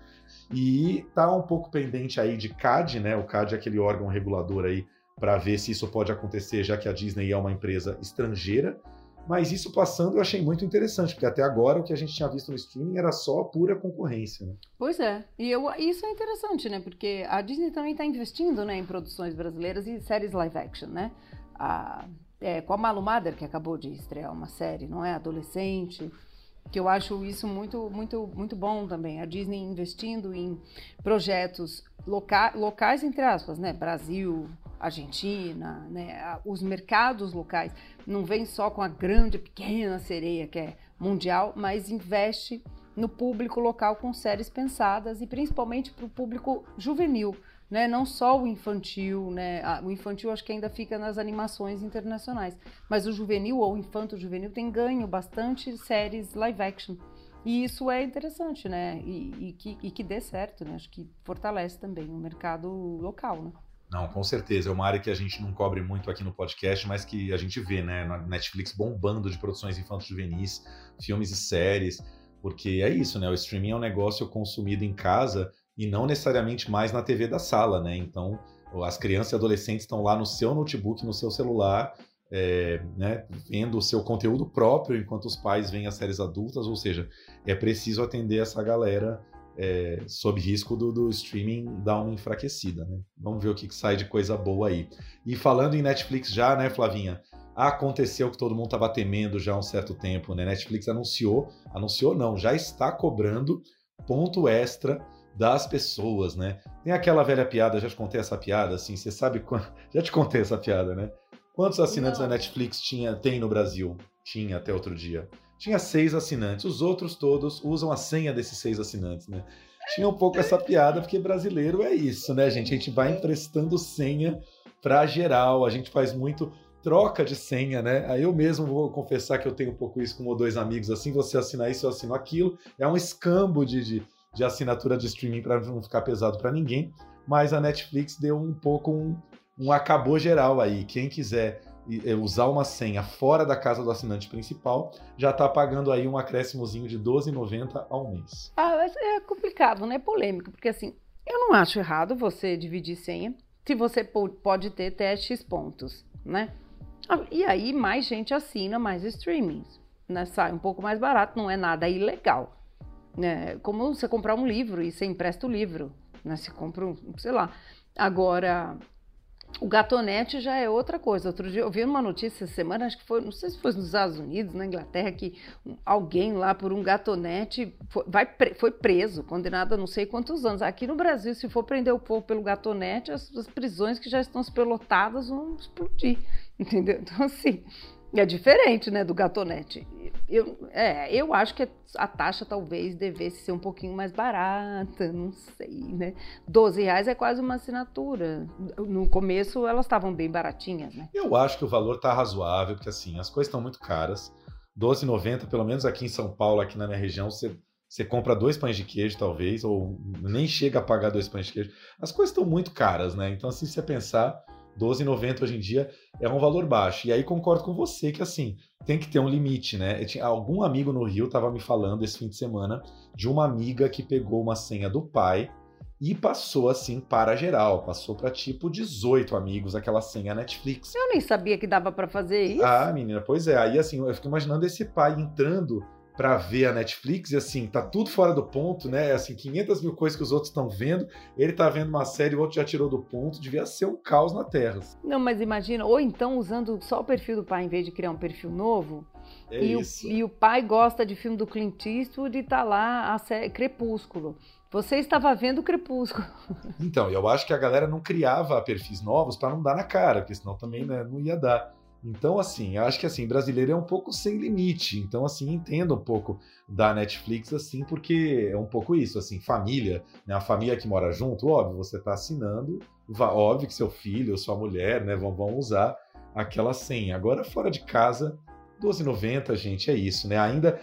Speaker 2: E tá um pouco pendente aí de CAD, né? O CAD é aquele órgão regulador aí para ver se isso pode acontecer, já que a Disney é uma empresa estrangeira. Mas isso passando eu achei muito interessante, porque até agora o que a gente tinha visto no streaming era só pura concorrência. Né?
Speaker 1: Pois é, e eu, isso é interessante, né? Porque a Disney também está investindo né, em produções brasileiras e séries live action, né? A, é, com a Malu Mader, que acabou de estrear uma série, não é? Adolescente que eu acho isso muito, muito, muito bom também. A Disney investindo em projetos loca locais, entre aspas, né? Brasil, Argentina, né? Os mercados locais. Não vem só com a grande, pequena sereia que é mundial, mas investe no público local com séries pensadas e principalmente para o público juvenil né? Não só o infantil, né? O infantil acho que ainda fica nas animações internacionais, mas o juvenil ou infanto juvenil tem ganho bastante séries live action. E isso é interessante, né? E, e, que, e que dê certo, né? Acho que fortalece também o mercado local, né?
Speaker 2: Não, com certeza. É uma área que a gente não cobre muito aqui no podcast, mas que a gente vê, né? Netflix bombando de produções infantos juvenis, filmes e séries. Porque é isso, né? O streaming é um negócio consumido em casa e não necessariamente mais na TV da sala, né? Então, as crianças e adolescentes estão lá no seu notebook, no seu celular, é, né, vendo o seu conteúdo próprio, enquanto os pais veem as séries adultas, ou seja, é preciso atender essa galera é, sob risco do, do, streaming dar uma enfraquecida, né? Vamos ver o que, que, sai de coisa boa aí. E falando em Netflix já, né, Flavinha? Aconteceu que todo mundo estava temendo já há um certo tempo, né? Netflix anunciou, anunciou não, já está cobrando ponto extra das pessoas, né? Tem aquela velha piada, já te contei essa piada, assim, você sabe quando... Já te contei essa piada, né? Quantos assinantes Não. da Netflix tinha, tem no Brasil? Tinha até outro dia. Tinha seis assinantes. Os outros todos usam a senha desses seis assinantes, né? Tinha um pouco essa piada, porque brasileiro é isso, né, gente? A gente vai emprestando senha para geral, a gente faz muito troca de senha, né? Aí eu mesmo vou confessar que eu tenho um pouco isso com um ou dois amigos, assim, você assina isso, eu assino aquilo. É um escambo de, de de assinatura de streaming para não ficar pesado para ninguém, mas a Netflix deu um pouco um, um acabou geral aí. Quem quiser usar uma senha fora da casa do assinante principal, já está pagando aí um acréscimozinho de R$12,90 ao mês.
Speaker 1: Ah, é complicado, né? É polêmico, porque assim, eu não acho errado você dividir senha se você pode ter até X pontos, né? Ah, e aí mais gente assina mais streamings, né? Sai um pouco mais barato, não é nada ilegal né? Como você comprar um livro e você empresta o livro, né? Você compra um, sei lá. Agora, o gatonete já é outra coisa. Outro dia eu vi uma notícia essa semana, acho que foi, não sei se foi nos Estados Unidos, na Inglaterra, que alguém lá por um gatonete foi, vai, foi preso, condenado a não sei quantos anos. Aqui no Brasil, se for prender o povo pelo gatonete, as, as prisões que já estão pelotadas vão explodir, entendeu? Então, assim, é diferente, né, do gatonete. Eu, é, eu acho que a taxa talvez devesse ser um pouquinho mais barata, não sei, né? 12 reais é quase uma assinatura. No começo elas estavam bem baratinhas, né?
Speaker 2: Eu acho que o valor tá razoável, porque assim, as coisas estão muito caras. 12,90, pelo menos aqui em São Paulo, aqui na minha região, você, você compra dois pães de queijo, talvez, ou nem chega a pagar dois pães de queijo. As coisas estão muito caras, né? Então, assim, se você pensar, 12,90 hoje em dia é um valor baixo. E aí concordo com você que assim, tem que ter um limite, né? Tinha, algum amigo no Rio estava me falando esse fim de semana de uma amiga que pegou uma senha do pai e passou assim para geral, passou para tipo 18 amigos aquela senha Netflix.
Speaker 1: Eu nem sabia que dava para fazer isso.
Speaker 2: Ah, menina, pois é. Aí assim, eu fico imaginando esse pai entrando para ver a Netflix e assim, tá tudo fora do ponto, né? Assim, 500 mil coisas que os outros estão vendo, ele tá vendo uma série, o outro já tirou do ponto, devia ser um caos na Terra.
Speaker 1: Não, mas imagina, ou então usando só o perfil do pai em vez de criar um perfil novo.
Speaker 2: É
Speaker 1: e,
Speaker 2: isso.
Speaker 1: O, e o pai gosta de filme do Clint Eastwood e tá lá a série Crepúsculo. Você estava vendo Crepúsculo.
Speaker 2: Então, eu acho que a galera não criava perfis novos para não dar na cara, porque senão também né, não ia dar. Então, assim, acho que assim, brasileiro é um pouco sem limite. Então, assim, entenda um pouco da Netflix, assim, porque é um pouco isso, assim, família, né? A família que mora junto, óbvio, você está assinando, óbvio que seu filho ou sua mulher, né, vão, vão usar aquela senha. Agora, fora de casa, 12,90, gente, é isso, né? Ainda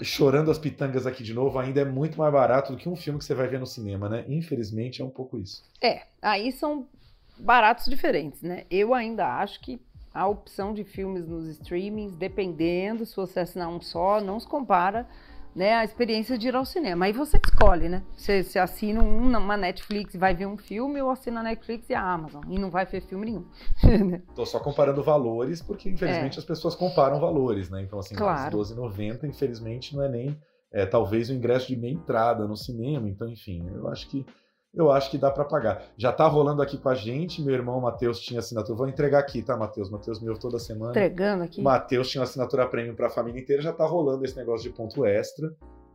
Speaker 2: chorando as pitangas aqui de novo, ainda é muito mais barato do que um filme que você vai ver no cinema, né? Infelizmente, é um pouco isso.
Speaker 1: É, aí são baratos diferentes, né? Eu ainda acho que a opção de filmes nos streamings, dependendo, se você assinar um só, não se compara né, a experiência de ir ao cinema. Aí você escolhe, né? Você, você assina uma Netflix e vai ver um filme, ou assina a Netflix e a Amazon, e não vai ver filme nenhum.
Speaker 2: Tô só comparando valores, porque infelizmente é. as pessoas comparam valores, né? Então, assim,
Speaker 1: claro.
Speaker 2: R$12,90, infelizmente, não é nem é, talvez o ingresso de meia entrada no cinema. Então, enfim, eu acho que eu acho que dá para pagar. Já tá rolando aqui com a gente, meu irmão Matheus tinha assinatura. Vou entregar aqui, tá, Matheus? Matheus me ouve toda semana.
Speaker 1: Entregando aqui.
Speaker 2: Matheus tinha assinatura prêmio para a família inteira, já tá rolando esse negócio de ponto extra.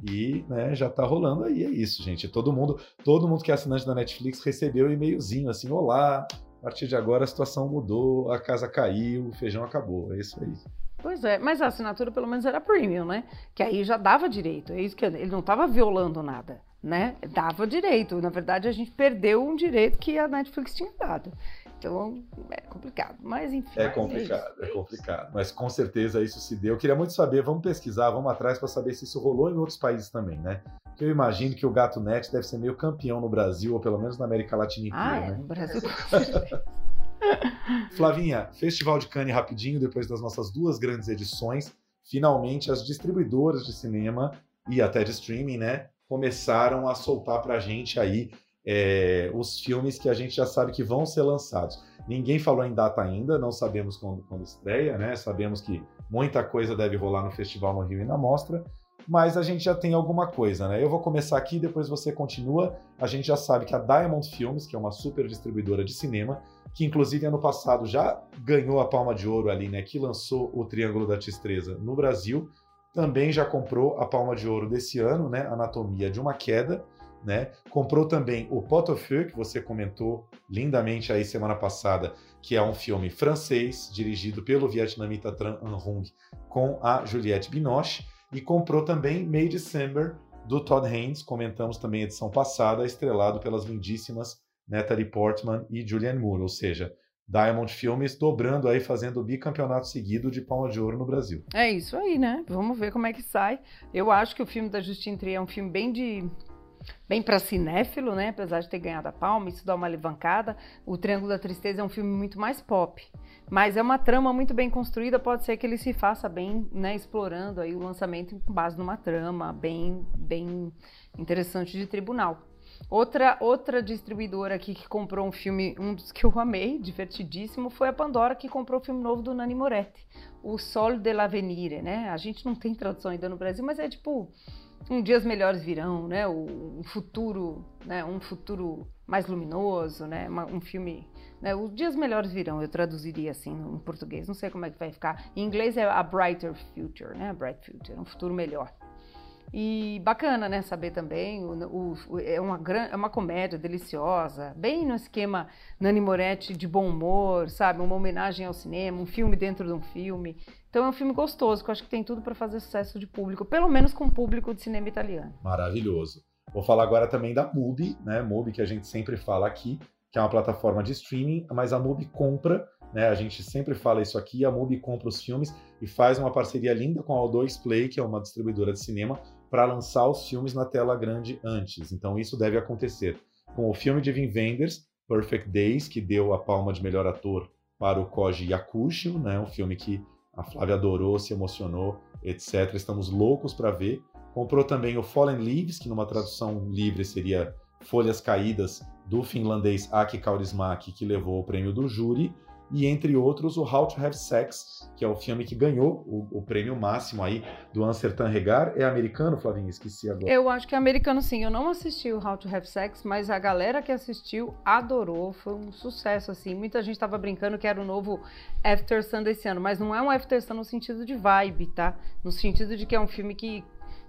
Speaker 2: E, né, já tá rolando aí, é isso, gente. Todo mundo, todo mundo que é assinante da Netflix recebeu um e-mailzinho assim: "Olá, a partir de agora a situação mudou, a casa caiu, o feijão acabou". É isso aí.
Speaker 1: Pois é, mas a assinatura pelo menos era premium, né? Que aí já dava direito. É isso que ele não estava violando nada né? Dava direito. Na verdade, a gente perdeu um direito que a Netflix tinha dado. Então, é complicado. Mas, enfim.
Speaker 2: É complicado, é, é complicado. Mas com certeza isso se deu. Eu queria muito saber, vamos pesquisar, vamos atrás para saber se isso rolou em outros países também, né? Porque eu imagino que o Gato Net deve ser meio campeão no Brasil, ou pelo menos na América Latina inteira,
Speaker 1: ah, é,
Speaker 2: né?
Speaker 1: no Brasil.
Speaker 2: Flavinha, Festival de Cannes rapidinho, depois das nossas duas grandes edições, finalmente as distribuidoras de cinema e até de streaming, né, começaram a soltar para a gente aí é, os filmes que a gente já sabe que vão ser lançados. Ninguém falou em data ainda, não sabemos quando, quando estreia, né? Sabemos que muita coisa deve rolar no festival no Rio e na Mostra, mas a gente já tem alguma coisa, né? Eu vou começar aqui, depois você continua. A gente já sabe que a Diamond Films, que é uma super distribuidora de cinema, que inclusive ano passado já ganhou a Palma de Ouro ali, né? Que lançou o Triângulo da Tistreza no Brasil também já comprou a Palma de Ouro desse ano, né? Anatomia de uma Queda, né? Comprou também o Pot au Feu, que você comentou lindamente aí semana passada, que é um filme francês, dirigido pelo vietnamita Tran Anh Hung, com a Juliette Binoche, e comprou também May December, do Todd Haynes, comentamos também edição passada, estrelado pelas lindíssimas Natalie Portman e Julianne Moore, ou seja, Diamond Filmes dobrando aí, fazendo o bicampeonato seguido de Palma de Ouro no Brasil.
Speaker 1: É isso aí, né? Vamos ver como é que sai. Eu acho que o filme da Justine Trier é um filme bem de bem para cinéfilo, né? Apesar de ter ganhado a palma, isso dá uma alavancada. O Triângulo da Tristeza é um filme muito mais pop, mas é uma trama muito bem construída. Pode ser que ele se faça bem, né? Explorando aí o lançamento com base numa trama bem, bem interessante de tribunal. Outra, outra distribuidora aqui que comprou um filme, um dos que eu amei, divertidíssimo, foi a Pandora, que comprou o filme novo do Nani Moretti, O Sol de l'Avenire, né? A gente não tem tradução ainda no Brasil, mas é tipo um dias melhores virão, né? Um futuro, né? Um futuro mais luminoso, né? Um filme, né? Os dias melhores virão. Eu traduziria assim em português. Não sei como é que vai ficar. Em inglês é a brighter future, né? A bright future, um futuro melhor. E bacana, né? Saber também. O, o, é, uma, é uma comédia deliciosa, bem no esquema Nani Moretti de bom humor, sabe? Uma homenagem ao cinema, um filme dentro de um filme. Então é um filme gostoso, que eu acho que tem tudo para fazer sucesso de público, pelo menos com o público de cinema italiano.
Speaker 2: Maravilhoso. Vou falar agora também da MUBI, né? MUBI que a gente sempre fala aqui, que é uma plataforma de streaming, mas a MUBI compra, né? A gente sempre fala isso aqui, a MUBI compra os filmes e faz uma parceria linda com a O2 Play, que é uma distribuidora de cinema, para lançar os filmes na tela grande antes. Então isso deve acontecer com o filme de Vin Wenders, Perfect Days, que deu a palma de melhor ator para o Koji Yakushi, né? Um filme que a Flávia adorou, se emocionou, etc. Estamos loucos para ver. Comprou também o Fallen Leaves, que numa tradução livre seria Folhas Caídas, do finlandês Aki Kaurismäki, que levou o prêmio do júri e entre outros o How to Have Sex, que é o filme que ganhou o, o prêmio máximo aí do Amsterdam Regar. É americano, Flavinha? Esqueci agora.
Speaker 1: Eu acho que é americano sim. Eu não assisti o How to Have Sex, mas a galera que assistiu adorou. Foi um sucesso, assim. Muita gente estava brincando que era o novo After Sun desse ano, mas não é um After Sun no sentido de vibe, tá? No sentido de que é um filme que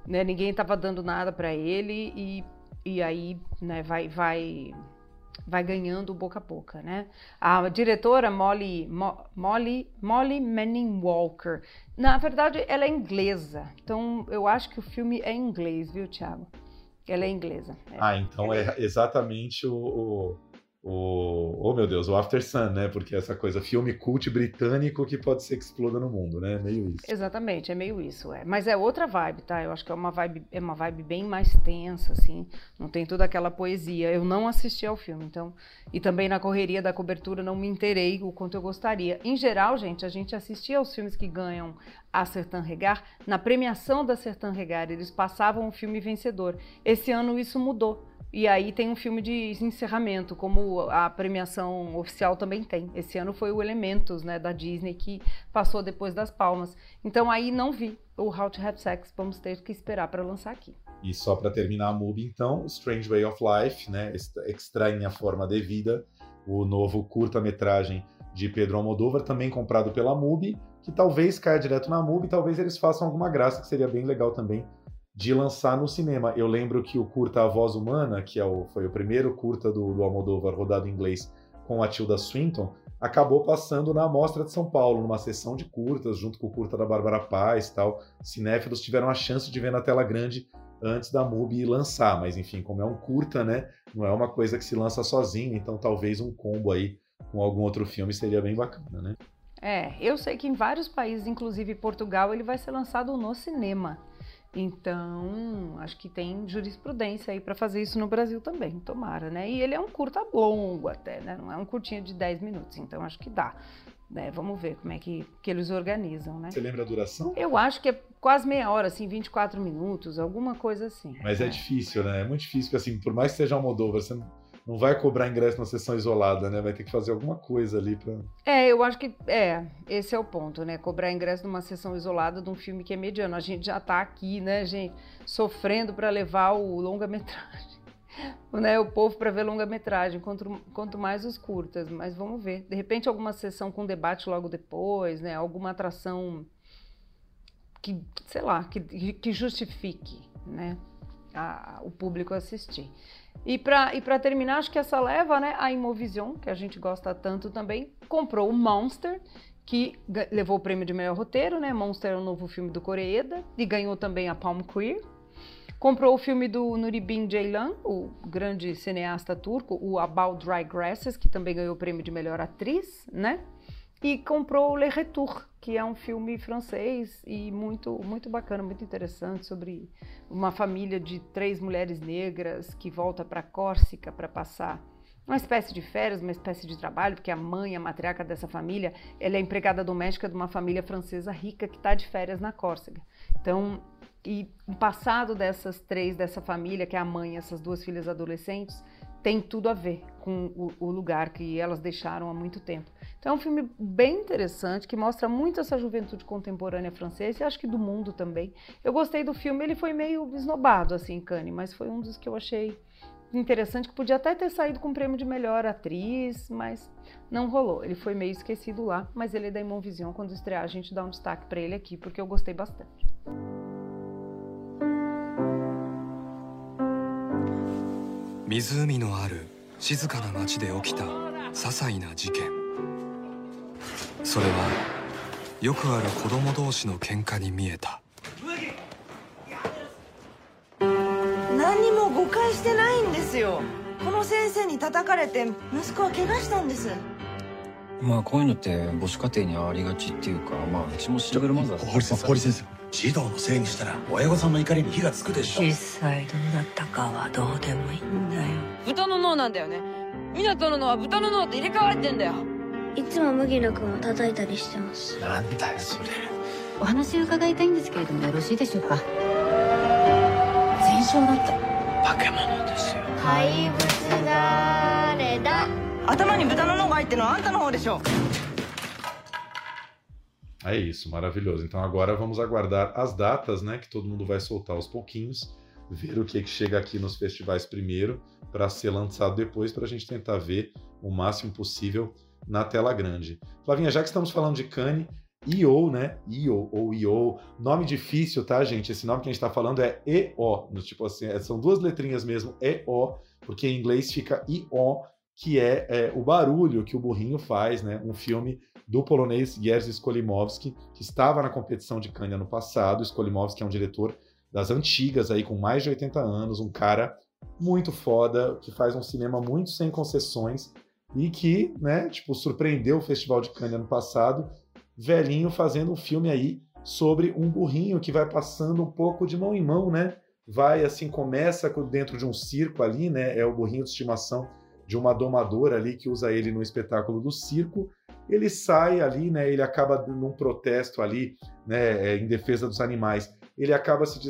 Speaker 1: né, ninguém estava dando nada para ele e, e aí né, vai... vai vai ganhando boca a boca, né? A diretora Molly, Mo, Molly, Molly Manning Walker, na verdade ela é inglesa, então eu acho que o filme é inglês, viu, Thiago? Ela é inglesa.
Speaker 2: É. Ah, então é exatamente o, o o. Oh meu Deus, o After Sun, né? Porque essa coisa, filme cult britânico que pode ser que exploda no mundo, né? Meio isso.
Speaker 1: Exatamente, é meio isso, é. Mas é outra vibe, tá? Eu acho que é uma vibe, é uma vibe bem mais tensa, assim. Não tem toda aquela poesia. Eu não assisti ao filme, então. E também na correria da cobertura não me interei o quanto eu gostaria. Em geral, gente, a gente assistia aos filmes que ganham a Sertan Regar. Na premiação da Sertan Regar, eles passavam o filme vencedor. Esse ano isso mudou e aí tem um filme de encerramento, como a premiação oficial também tem. Esse ano foi o Elementos, né, da Disney, que passou depois das palmas. Então aí não vi o How to Have Sex, vamos ter que esperar para lançar aqui.
Speaker 2: E só para terminar a MUBI, então, Strange Way of Life, né, Estranha Forma de Vida, o novo curta-metragem de Pedro Almodóvar, também comprado pela MUBI, que talvez caia direto na MUBI, talvez eles façam alguma graça, que seria bem legal também de lançar no cinema. Eu lembro que o curta A Voz Humana, que é o, foi o primeiro curta do, do Almodóvar rodado em inglês com a Tilda Swinton, acabou passando na Mostra de São Paulo, numa sessão de curtas, junto com o curta da Bárbara Paz tal. Cinéfilos tiveram a chance de ver na tela grande antes da MUBI lançar, mas enfim, como é um curta, né, não é uma coisa que se lança sozinho, então talvez um combo aí com algum outro filme seria bem bacana, né?
Speaker 1: É, eu sei que em vários países, inclusive Portugal, ele vai ser lançado no cinema. Então, acho que tem jurisprudência aí para fazer isso no Brasil também, tomara, né? E ele é um curta longo até, né? Não é um curtinho de 10 minutos, então acho que dá. Né? Vamos ver como é que, que eles organizam, né?
Speaker 2: Você lembra a duração?
Speaker 1: Eu acho que é quase meia hora, assim, 24 minutos, alguma coisa assim.
Speaker 2: Mas é, é difícil, né? É muito difícil, porque assim, por mais que seja Moldova, você não não vai cobrar ingresso na sessão isolada, né? Vai ter que fazer alguma coisa ali para.
Speaker 1: É, eu acho que é, esse é o ponto, né? Cobrar ingresso numa sessão isolada de um filme que é mediano. A gente já tá aqui, né, gente, sofrendo para levar o longa-metragem. Né, o povo para ver longa-metragem, quanto, quanto mais os curtas, mas vamos ver. De repente, alguma sessão com debate logo depois, né? Alguma atração que, sei lá, que, que justifique, né? A, o público assistir. E para e terminar, acho que essa leva, né, a Imovision, que a gente gosta tanto também, comprou o Monster, que levou o prêmio de melhor roteiro, né? Monster é o novo filme do Koreeda e ganhou também a Palm Queer. Comprou o filme do Nuribin Ceylan, o grande cineasta turco, o About Dry Grasses, que também ganhou o prêmio de melhor atriz, né? E comprou Le Retour, que é um filme francês e muito, muito bacana, muito interessante, sobre uma família de três mulheres negras que volta para Córcega para passar uma espécie de férias, uma espécie de trabalho, porque a mãe, a matriarca dessa família, ela é empregada doméstica de uma família francesa rica que está de férias na Córcega. Então, e o passado dessas três, dessa família, que é a mãe e essas duas filhas adolescentes, tem tudo a ver com o, o, lugar que elas deixaram há muito tempo. Então é um filme bem interessante que mostra muito essa juventude contemporânea francesa e acho que do mundo também. Eu gostei do filme, ele foi meio esnobado assim em Cannes, mas foi um dos que eu achei interessante que podia até ter saído com o prêmio de melhor atriz, mas não rolou. Ele foi meio esquecido lá, mas ele é da Vision. Quando estrear, a gente dá um destaque para ele aqui, porque eu gostei bastante. 湖のある静かな町で起きた些細な事件 それはよくある子供同士の喧嘩に見えた。
Speaker 12: 何にも誤解してないんですよ。この先生に叩かれて息子は怪我したんです。
Speaker 13: まあこういうのって母子家庭にありがちっていうかまあうちもシングルマザー
Speaker 14: 堀先生堀先生。児童のせいにしたら親御さんの怒りに火がつくでしょ。
Speaker 15: 実際どうだったかはどうでもいいんだよ。
Speaker 16: 豚の脳なんだよね。湊の脳は豚の脳と入れ替わってんだよ
Speaker 17: いつも麦野君を叩いたりしてます
Speaker 14: なんだよそれ
Speaker 18: お話を伺いたいんですけれどもよろしいでしょうか全焼だった
Speaker 14: 化け物ですよ
Speaker 17: 怪物誰だ
Speaker 12: 頭に豚の脳が入ってるのはあんたの方でしょ
Speaker 2: É isso, maravilhoso. Então agora vamos aguardar as datas, né? Que todo mundo vai soltar aos pouquinhos, ver o que, que chega aqui nos festivais primeiro, para ser lançado depois, para a gente tentar ver o máximo possível na tela grande. Flavinha, já que estamos falando de Cannes, IO, né? IO ou IO, nome difícil, tá, gente? Esse nome que a gente está falando é EO, no tipo assim, é, são duas letrinhas mesmo, EO, porque em inglês fica IO, que é, é, o barulho que o burrinho faz, né? Um filme do polonês Jerzy Skolimowski, que estava na competição de Cannes ano passado. Skolimowski é um diretor das antigas aí com mais de 80 anos, um cara muito foda, que faz um cinema muito sem concessões e que, né, tipo, surpreendeu o Festival de Cannes ano passado, velhinho fazendo um filme aí sobre um burrinho que vai passando um pouco de mão em mão, né? Vai assim, começa dentro de um circo ali, né? É o burrinho de estimação de uma domadora ali que usa ele no espetáculo do circo ele sai ali, né, ele acaba num protesto ali, né, é, em defesa dos animais, ele acaba se,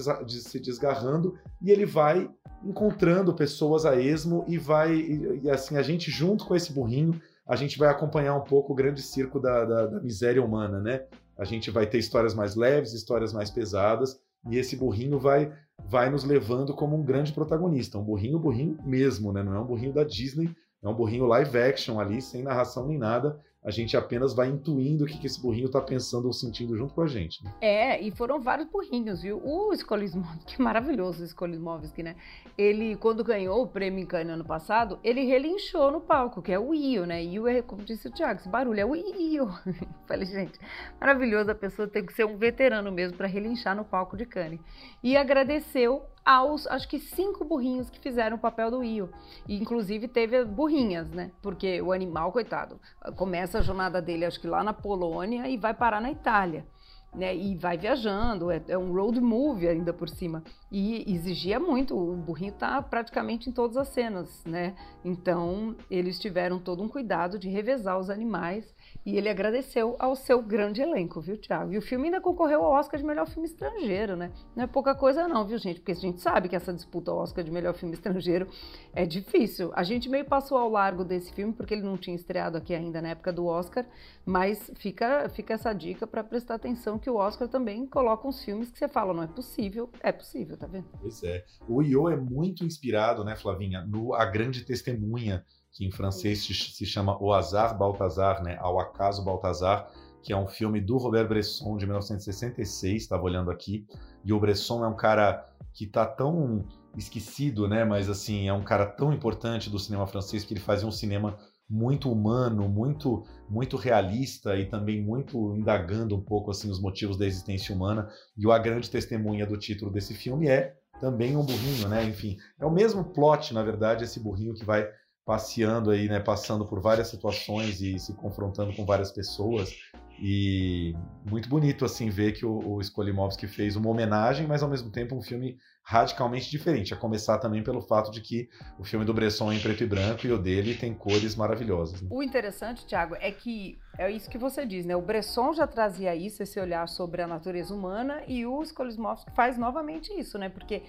Speaker 2: se desgarrando e ele vai encontrando pessoas a esmo e vai, e, e, assim, a gente junto com esse burrinho, a gente vai acompanhar um pouco o grande circo da, da, da miséria humana, né? A gente vai ter histórias mais leves, histórias mais pesadas, e esse burrinho vai vai nos levando como um grande protagonista, um burrinho, burrinho mesmo, né? Não é um burrinho da Disney, é um burrinho live action ali, sem narração nem nada, a gente apenas vai intuindo o que, que esse burrinho está pensando ou sentindo junto com a gente. Né?
Speaker 1: É, e foram vários burrinhos, viu? O Skolimowski, que maravilhoso o Skolimowski, né? Ele, quando ganhou o prêmio em Cannes ano passado, ele relinchou no palco, que é o Io, né? Io é, como disse o Thiago, esse barulho é o Io. Falei, gente, maravilhoso, a pessoa tem que ser um veterano mesmo para relinchar no palco de Cannes. E agradeceu aos, acho que cinco burrinhos que fizeram o papel do Io. E, inclusive, teve burrinhas, né? Porque o animal, coitado, começa a jornada dele, acho que lá na Polônia, e vai parar na Itália. Né, e vai viajando, é, é, um road movie ainda por cima. E exigia muito, o burrinho tá praticamente em todas as cenas, né? Então, eles tiveram todo um cuidado de revezar os animais e ele agradeceu ao seu grande elenco, viu, Thiago? E o filme ainda concorreu ao Oscar de melhor filme estrangeiro, né? Não é pouca coisa, não, viu, gente? Porque a gente sabe que essa disputa ao Oscar de melhor filme estrangeiro é difícil. A gente meio passou ao largo desse filme porque ele não tinha estreado aqui ainda na época do Oscar, mas fica, fica essa dica para prestar atenção que o Oscar também coloca uns filmes que você fala, não é possível, é possível, tá vendo?
Speaker 2: Pois é. O Io é muito inspirado, né, Flavinha, no A Grande Testemunha que em francês se chama O Azar Baltazar, né? Ao Acaso Baltazar, que é um filme do Robert Bresson de 1966, estava olhando aqui. E o Bresson é um cara que está tão esquecido, né? Mas assim, é um cara tão importante do cinema francês que ele fazia um cinema muito humano, muito muito realista e também muito indagando um pouco assim os motivos da existência humana. E a grande testemunha do título desse filme é também um burrinho, né? Enfim, é o mesmo plot, na verdade, esse burrinho que vai passeando aí, né, passando por várias situações e se confrontando com várias pessoas. E muito bonito assim ver que o, o Skolimowski fez uma homenagem, mas ao mesmo tempo um filme radicalmente diferente. A começar também pelo fato de que o filme do Bresson é em preto e branco e o dele tem cores maravilhosas. Né?
Speaker 1: O interessante, Tiago, é que é isso que você diz, né? O Bresson já trazia isso, esse olhar sobre a natureza humana, e o Skolimowski faz novamente isso, né? Porque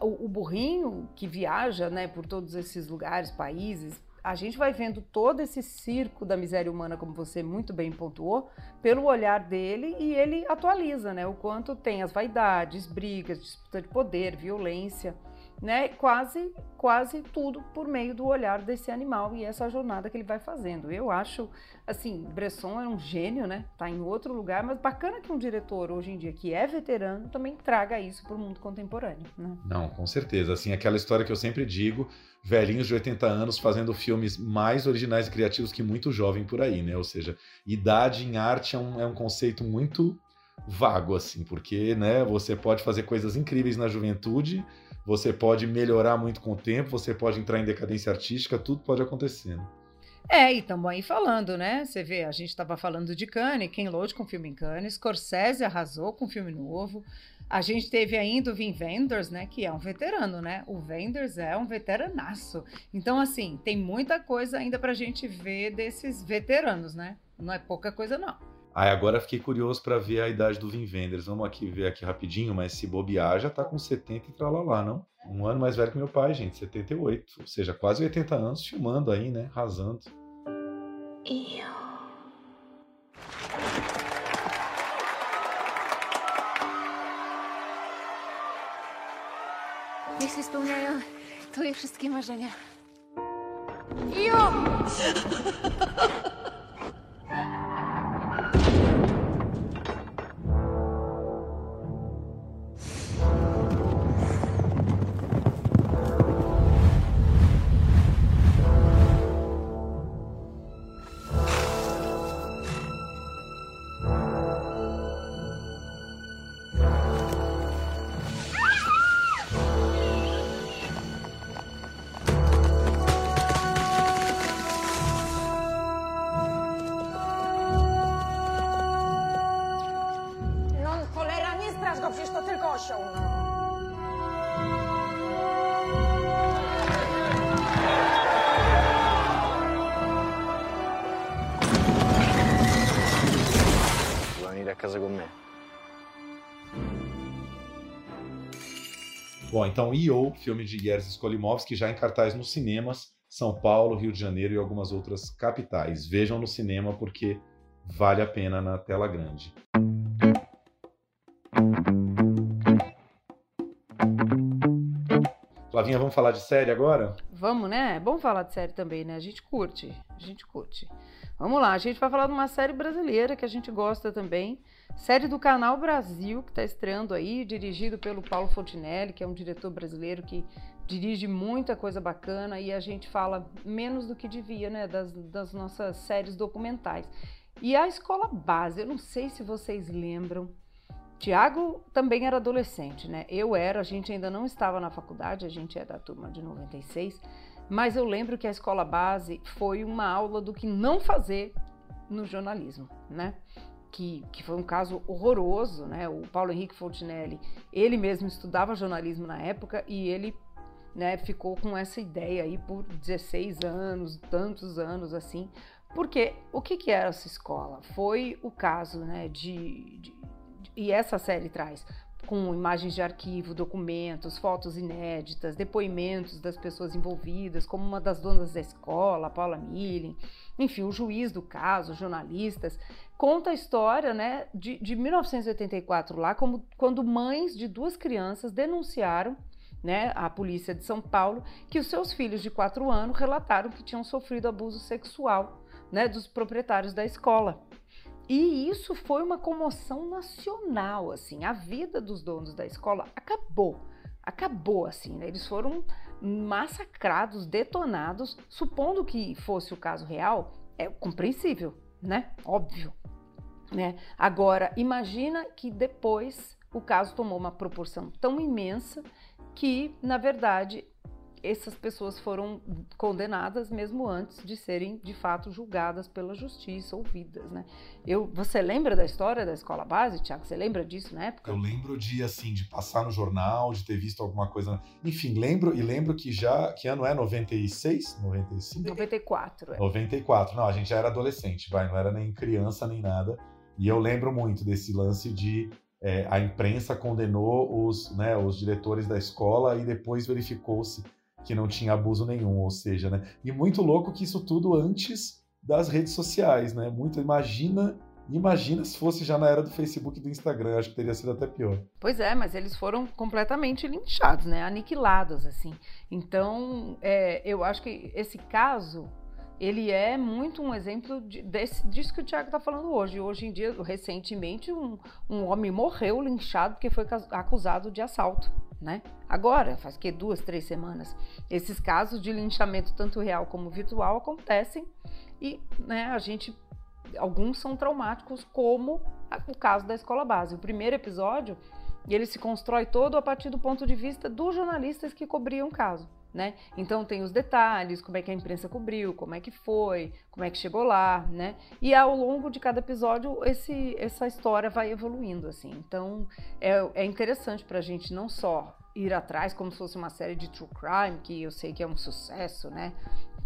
Speaker 1: o, o burrinho que viaja, né, por todos esses lugares, países, a gente vai vendo todo esse circo da miséria humana, como você muito bem pontuou, pelo olhar dele e ele atualiza, né? O quanto tem as vaidades, brigas, disputa de poder, violência né? Quase, quase tudo por meio do olhar desse animal e essa jornada que ele vai fazendo. Eu acho, assim, Bresson é um gênio, né? Tá em outro lugar, mas bacana que um diretor hoje em dia que é veterano também traga isso para o mundo contemporâneo, né?
Speaker 2: Não, com certeza. Assim, aquela história que eu sempre digo, velhinhos de 80 anos fazendo filmes mais originais e criativos que muito jovem por aí, né? Ou seja, idade em arte é um, é um conceito muito vago, assim, porque, né, você pode fazer coisas incríveis na juventude você pode melhorar muito com o tempo, você pode entrar em decadência artística, tudo pode acontecer. Né?
Speaker 1: É, e estamos aí falando, né? Você vê, a gente estava falando de Cannes, Ken Loach com filme em Cannes, Scorsese arrasou com filme novo. A gente teve ainda o Vin Wenders, né? Que é um veterano, né? O Wenders é um veteranaço. Então, assim, tem muita coisa ainda para a gente ver desses veteranos, né? Não é pouca coisa, não.
Speaker 2: Aí agora fiquei curioso para ver a idade do Vin Wenders. Vamos aqui ver aqui rapidinho, mas se bobear já tá com 70 e tralalá, não? Um ano mais velho que meu pai, gente, 78. Ou seja, quase 80 anos filmando aí, né? Arrasando.
Speaker 18: Jeśli spełniają twoje wszystkie marzenia.
Speaker 3: Jo!
Speaker 2: Bom, então E.O., filme de Jerzy Skolimowski, já em cartaz nos cinemas, São Paulo, Rio de Janeiro e algumas outras capitais. Vejam no cinema porque vale a pena na tela grande. Flavinha, vamos falar de série agora?
Speaker 1: Vamos, né? É bom falar de série também, né? A gente curte, a gente curte. Vamos lá, a gente vai falar de uma série brasileira que a gente gosta também, Série do Canal Brasil, que está estreando aí, dirigido pelo Paulo Fontinelli, que é um diretor brasileiro que dirige muita coisa bacana e a gente fala menos do que devia, né, das, das nossas séries documentais. E a escola base, eu não sei se vocês lembram, Tiago também era adolescente, né? Eu era, a gente ainda não estava na faculdade, a gente é da turma de 96, mas eu lembro que a escola base foi uma aula do que não fazer no jornalismo, né? Que, que foi um caso horroroso, né? O Paulo Henrique Fontinelli, ele mesmo estudava jornalismo na época e ele né, ficou com essa ideia aí por 16 anos, tantos anos assim. Porque o que, que era essa escola? Foi o caso né, de, de, de e essa série traz com imagens de arquivo, documentos, fotos inéditas, depoimentos das pessoas envolvidas, como uma das donas da escola, Paula Milling, enfim, o juiz do caso, jornalistas, conta a história né, de, de 1984 lá, como, quando mães de duas crianças denunciaram né, à polícia de São Paulo que os seus filhos de quatro anos relataram que tinham sofrido abuso sexual né, dos proprietários da escola. E isso foi uma comoção nacional, assim, a vida dos donos da escola acabou, acabou, assim, né? eles foram massacrados, detonados, supondo que fosse o caso real, é compreensível, né? Óbvio, né? Agora, imagina que depois o caso tomou uma proporção tão imensa que, na verdade, essas pessoas foram condenadas mesmo antes de serem de fato julgadas pela justiça, ouvidas, né? Eu, você lembra da história da escola base, Tiago? Você lembra disso na época?
Speaker 2: Eu lembro de assim de passar no jornal, de ter visto alguma coisa. Enfim, lembro e lembro que já que ano é 96, 95,
Speaker 1: 94. É.
Speaker 2: 94. Não, a gente já era adolescente, vai, não era nem criança nem nada. E eu lembro muito desse lance de é, a imprensa condenou os, né, os diretores da escola e depois verificou-se que não tinha abuso nenhum, ou seja, né? E muito louco que isso tudo antes das redes sociais, né? Muito imagina, imagina se fosse já na era do Facebook e do Instagram, acho que teria sido até pior.
Speaker 1: Pois é, mas eles foram completamente linchados, né? Aniquilados assim. Então, é, eu acho que esse caso ele é muito um exemplo de, desse, disso que o Tiago está falando hoje. Hoje em dia, recentemente, um, um homem morreu linchado porque foi acusado de assalto. Né? Agora, faz que duas, três semanas, esses casos de linchamento, tanto real como virtual, acontecem e né, a gente. Alguns são traumáticos, como o caso da escola base. O primeiro episódio, ele se constrói todo a partir do ponto de vista dos jornalistas que cobriam o caso. Né? Então tem os detalhes, como é que a imprensa cobriu, como é que foi, como é que chegou lá, né? E ao longo de cada episódio esse, essa história vai evoluindo, assim. Então é, é interessante para a gente não só ir atrás como se fosse uma série de true crime, que eu sei que é um sucesso, né?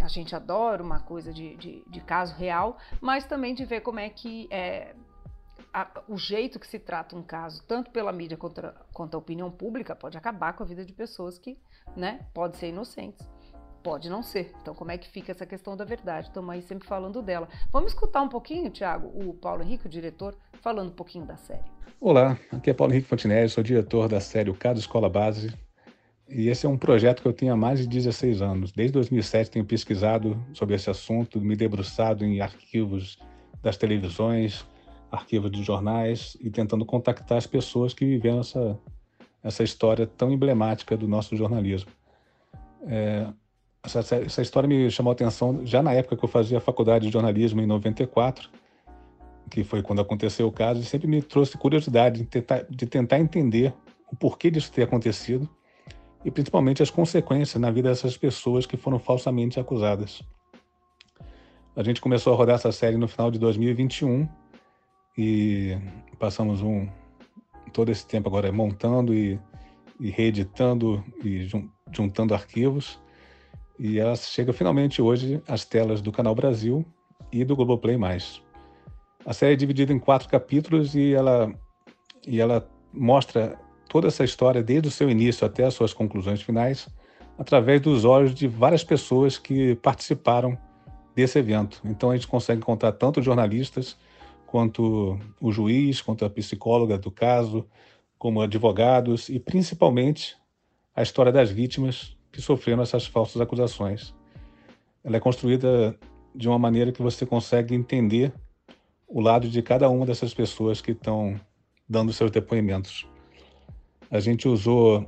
Speaker 1: A gente adora uma coisa de, de, de caso real, mas também de ver como é que é, a, o jeito que se trata um caso, tanto pela mídia quanto, quanto a opinião pública, pode acabar com a vida de pessoas que, né, podem ser inocentes. Pode não ser. Então, como é que fica essa questão da verdade? Estamos aí sempre falando dela. Vamos escutar um pouquinho, Tiago, o Paulo Henrique, o diretor, falando um pouquinho da série.
Speaker 19: Olá, aqui é Paulo Henrique Fontinelli, sou diretor da série O Caso Escola Base. E esse é um projeto que eu tenho há mais de 16 anos. Desde 2007 tenho pesquisado sobre esse assunto, me debruçado em arquivos das televisões, arquivos de jornais e tentando contactar as pessoas que viveram essa, essa história tão emblemática do nosso jornalismo. É, essa, essa, história me chamou a atenção já na época que eu fazia a faculdade de jornalismo, em 94, que foi quando aconteceu o caso, e sempre me trouxe curiosidade de tentar, de tentar entender o porquê disso ter acontecido e principalmente as consequências na vida dessas pessoas que foram falsamente acusadas. A gente começou a rodar essa série no final de 2021 e passamos um todo esse tempo agora montando e, e reeditando e jun, juntando arquivos e ela chega finalmente hoje às telas do Canal Brasil e do Globoplay+. A série é dividida em quatro capítulos e ela, e ela mostra toda essa história desde o seu início até as suas conclusões finais através dos olhos de várias pessoas que participaram desse evento. Então a gente consegue encontrar tanto jornalistas quanto o juiz, quanto a psicóloga do caso, como advogados e principalmente a história das vítimas que sofreram essas falsas acusações. Ela é construída de uma maneira que você consegue entender o lado de cada uma dessas pessoas que estão dando seus depoimentos. A gente usou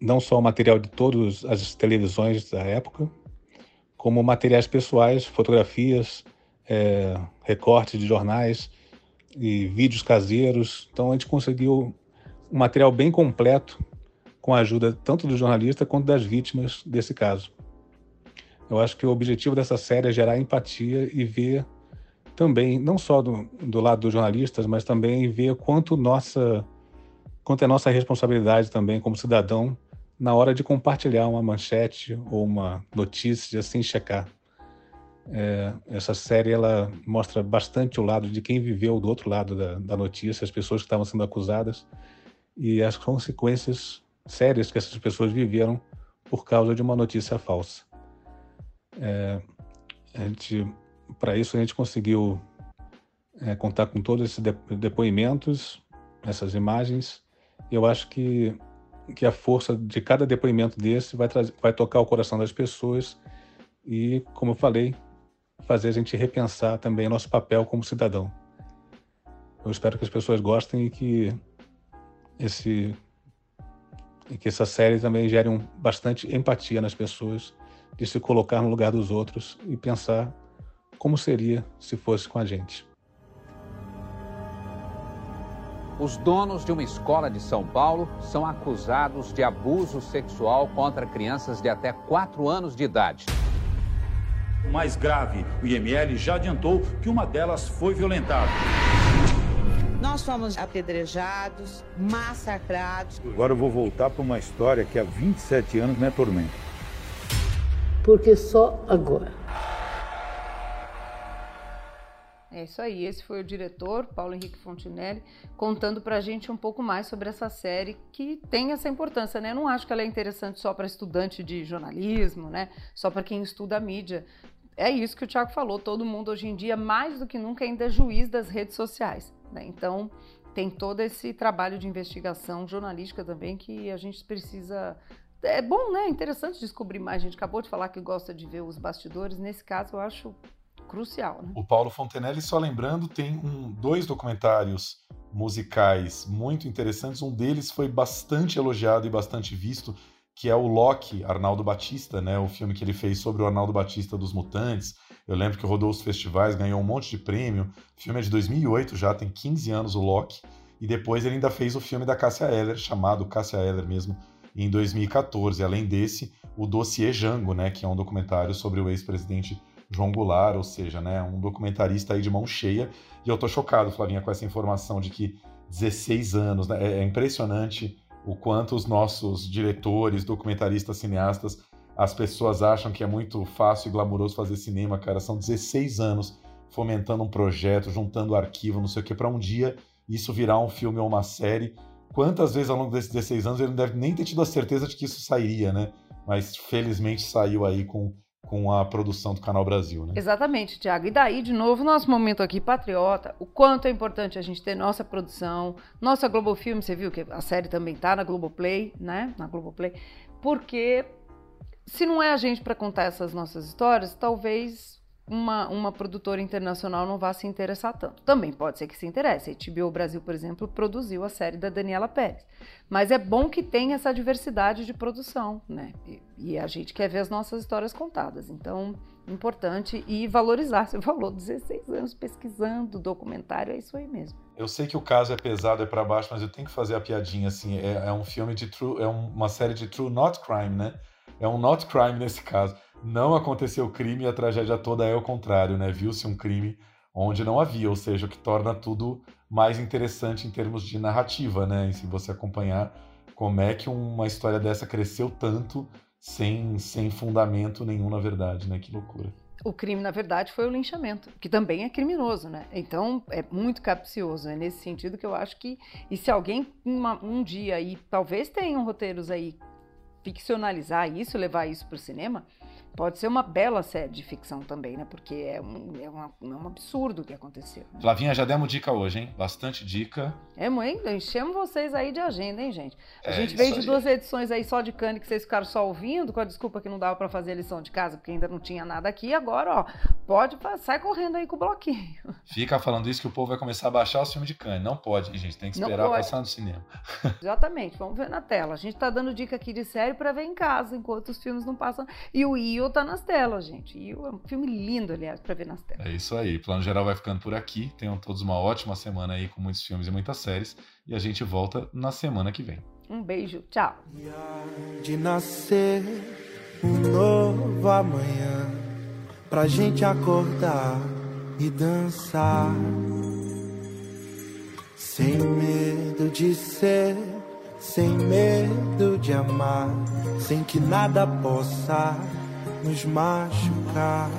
Speaker 19: não só o material de todas as televisões da época, como materiais pessoais, fotografias, é, recortes de jornais e vídeos caseiros. Então a gente conseguiu um material bem completo com a ajuda tanto do jornalista quanto das vítimas desse caso. Eu acho que o objetivo dessa série é gerar empatia e ver também, não só do, do lado dos jornalistas, mas também ver quanto nossa quanto é nossa responsabilidade também como cidadão na hora de compartilhar uma manchete ou uma notícia sem checar. É, essa série ela mostra bastante o lado de quem viveu do outro lado da, da notícia, as pessoas que estavam sendo acusadas e as consequências sérias que essas pessoas viveram por causa de uma notícia falsa. É, para isso a gente conseguiu é, contar com todos esses depoimentos, essas imagens. Eu acho que que a força de cada depoimento desse vai, vai tocar o coração das pessoas e, como eu falei, fazer a gente repensar também nosso papel como cidadão. Eu espero que as pessoas gostem e que esse e que essa série também gere um, bastante empatia nas pessoas de se colocar no lugar dos outros e pensar como seria se fosse com a gente.
Speaker 20: Os donos de uma escola de São Paulo são acusados de abuso sexual contra crianças de até 4 anos de idade.
Speaker 21: O mais grave, o IML já adiantou que uma delas foi violentada.
Speaker 12: Nós fomos apedrejados, massacrados.
Speaker 22: Agora eu vou voltar para uma história que há 27 anos me atormenta.
Speaker 10: Porque só agora
Speaker 1: É isso aí, esse foi o diretor, Paulo Henrique Fontinelli, contando pra gente um pouco mais sobre essa série que tem essa importância, né? Eu não acho que ela é interessante só para estudante de jornalismo, né? Só para quem estuda a mídia. É isso que o Tiago falou, todo mundo hoje em dia, mais do que nunca, ainda é juiz das redes sociais, né? Então, tem todo esse trabalho de investigação jornalística também que a gente precisa é bom, né? Interessante descobrir mais. A gente acabou de falar que gosta de ver os bastidores. Nesse caso, eu acho crucial. Né?
Speaker 2: O Paulo Fontenelle, só lembrando, tem um, dois documentários musicais muito interessantes. Um deles foi bastante elogiado e bastante visto, que é o Loki, Arnaldo Batista, né? O filme que ele fez sobre o Arnaldo Batista dos Mutantes. Eu lembro que rodou os festivais, ganhou um monte de prêmio. O filme é de 2008, já tem 15 anos o Loki. E depois ele ainda fez o filme da Cássia Eller, chamado Cássia Eller mesmo, em 2014. Além desse, o Dossiê Jango, né? Que é um documentário sobre o ex-presidente João Goulart, ou seja, né, um documentarista aí de mão cheia. E eu tô chocado, Flavinha, com essa informação de que 16 anos, né, é, é impressionante o quanto os nossos diretores, documentaristas, cineastas, as pessoas acham que é muito fácil e glamouroso fazer cinema, cara. São 16 anos fomentando um projeto, juntando arquivo, não sei o que, para um dia isso virar um filme ou uma série. Quantas vezes ao longo desses 16 anos ele não deve nem ter tido a certeza de que isso sairia, né? Mas felizmente saiu aí com com a produção do Canal Brasil, né?
Speaker 1: Exatamente, Tiago. E daí, de novo, nosso momento aqui patriota, o quanto é importante a gente ter nossa produção, nossa Globo Filme, você viu que a série também tá na Globoplay, né? Na Globoplay. Porque se não é a gente para contar essas nossas histórias, talvez uma, uma produtora internacional não vá se interessar tanto. Também pode ser que se interesse. A HBO Brasil, por exemplo, produziu a série da Daniela Pérez. Mas é bom que tenha essa diversidade de produção, né? E, e a gente quer ver as nossas histórias contadas. Então, importante e valorizar. Você falou 16 anos pesquisando documentário, é isso aí mesmo.
Speaker 2: Eu sei que o caso é pesado, é para baixo, mas eu tenho que fazer a piadinha assim. É, é um filme de true, é uma série de true not crime, né? É um not crime nesse caso não aconteceu crime e a tragédia toda é o contrário, né? Viu-se um crime onde não havia, ou seja, o que torna tudo mais interessante em termos de narrativa, né? E se você acompanhar como é que uma história dessa cresceu tanto sem, sem fundamento nenhum, na verdade, né? Que loucura.
Speaker 1: O crime, na verdade, foi o linchamento, que também é criminoso, né? Então é muito capcioso. É nesse sentido que eu acho que. E se alguém uma, um dia aí, talvez tenham roteiros aí, ficcionalizar isso, levar isso para o cinema, Pode ser uma bela série de ficção também, né? Porque é um, é uma, é um absurdo o que aconteceu.
Speaker 2: Né? Flavinha, já demos dica hoje, hein? Bastante dica.
Speaker 1: É, mãe, enchemos vocês aí de agenda, hein, gente? A é, gente veio de duas edições aí só de cane que vocês ficaram só ouvindo, com a desculpa que não dava para fazer a lição de casa, porque ainda não tinha nada aqui. Agora, ó, pode, sai correndo aí com o bloquinho.
Speaker 2: Fica falando isso que o povo vai começar a baixar o filme de cane. Não pode, gente. Tem que esperar passar no cinema.
Speaker 1: Exatamente, vamos ver na tela. A gente tá dando dica aqui de série para ver em casa, enquanto os filmes não passam. E o IO tá nas telas, gente. E é um filme lindo, aliás, para ver nas telas.
Speaker 2: É isso aí. O Plano Geral vai ficando por aqui. Tenham todos uma ótima semana aí com muitos filmes e muitas séries. E a gente volta na semana que vem.
Speaker 1: Um beijo. Tchau.
Speaker 8: De nascer um novo amanhã pra gente acordar e dançar. Sem medo de ser, sem medo de amar, sem que nada possa nos machucar.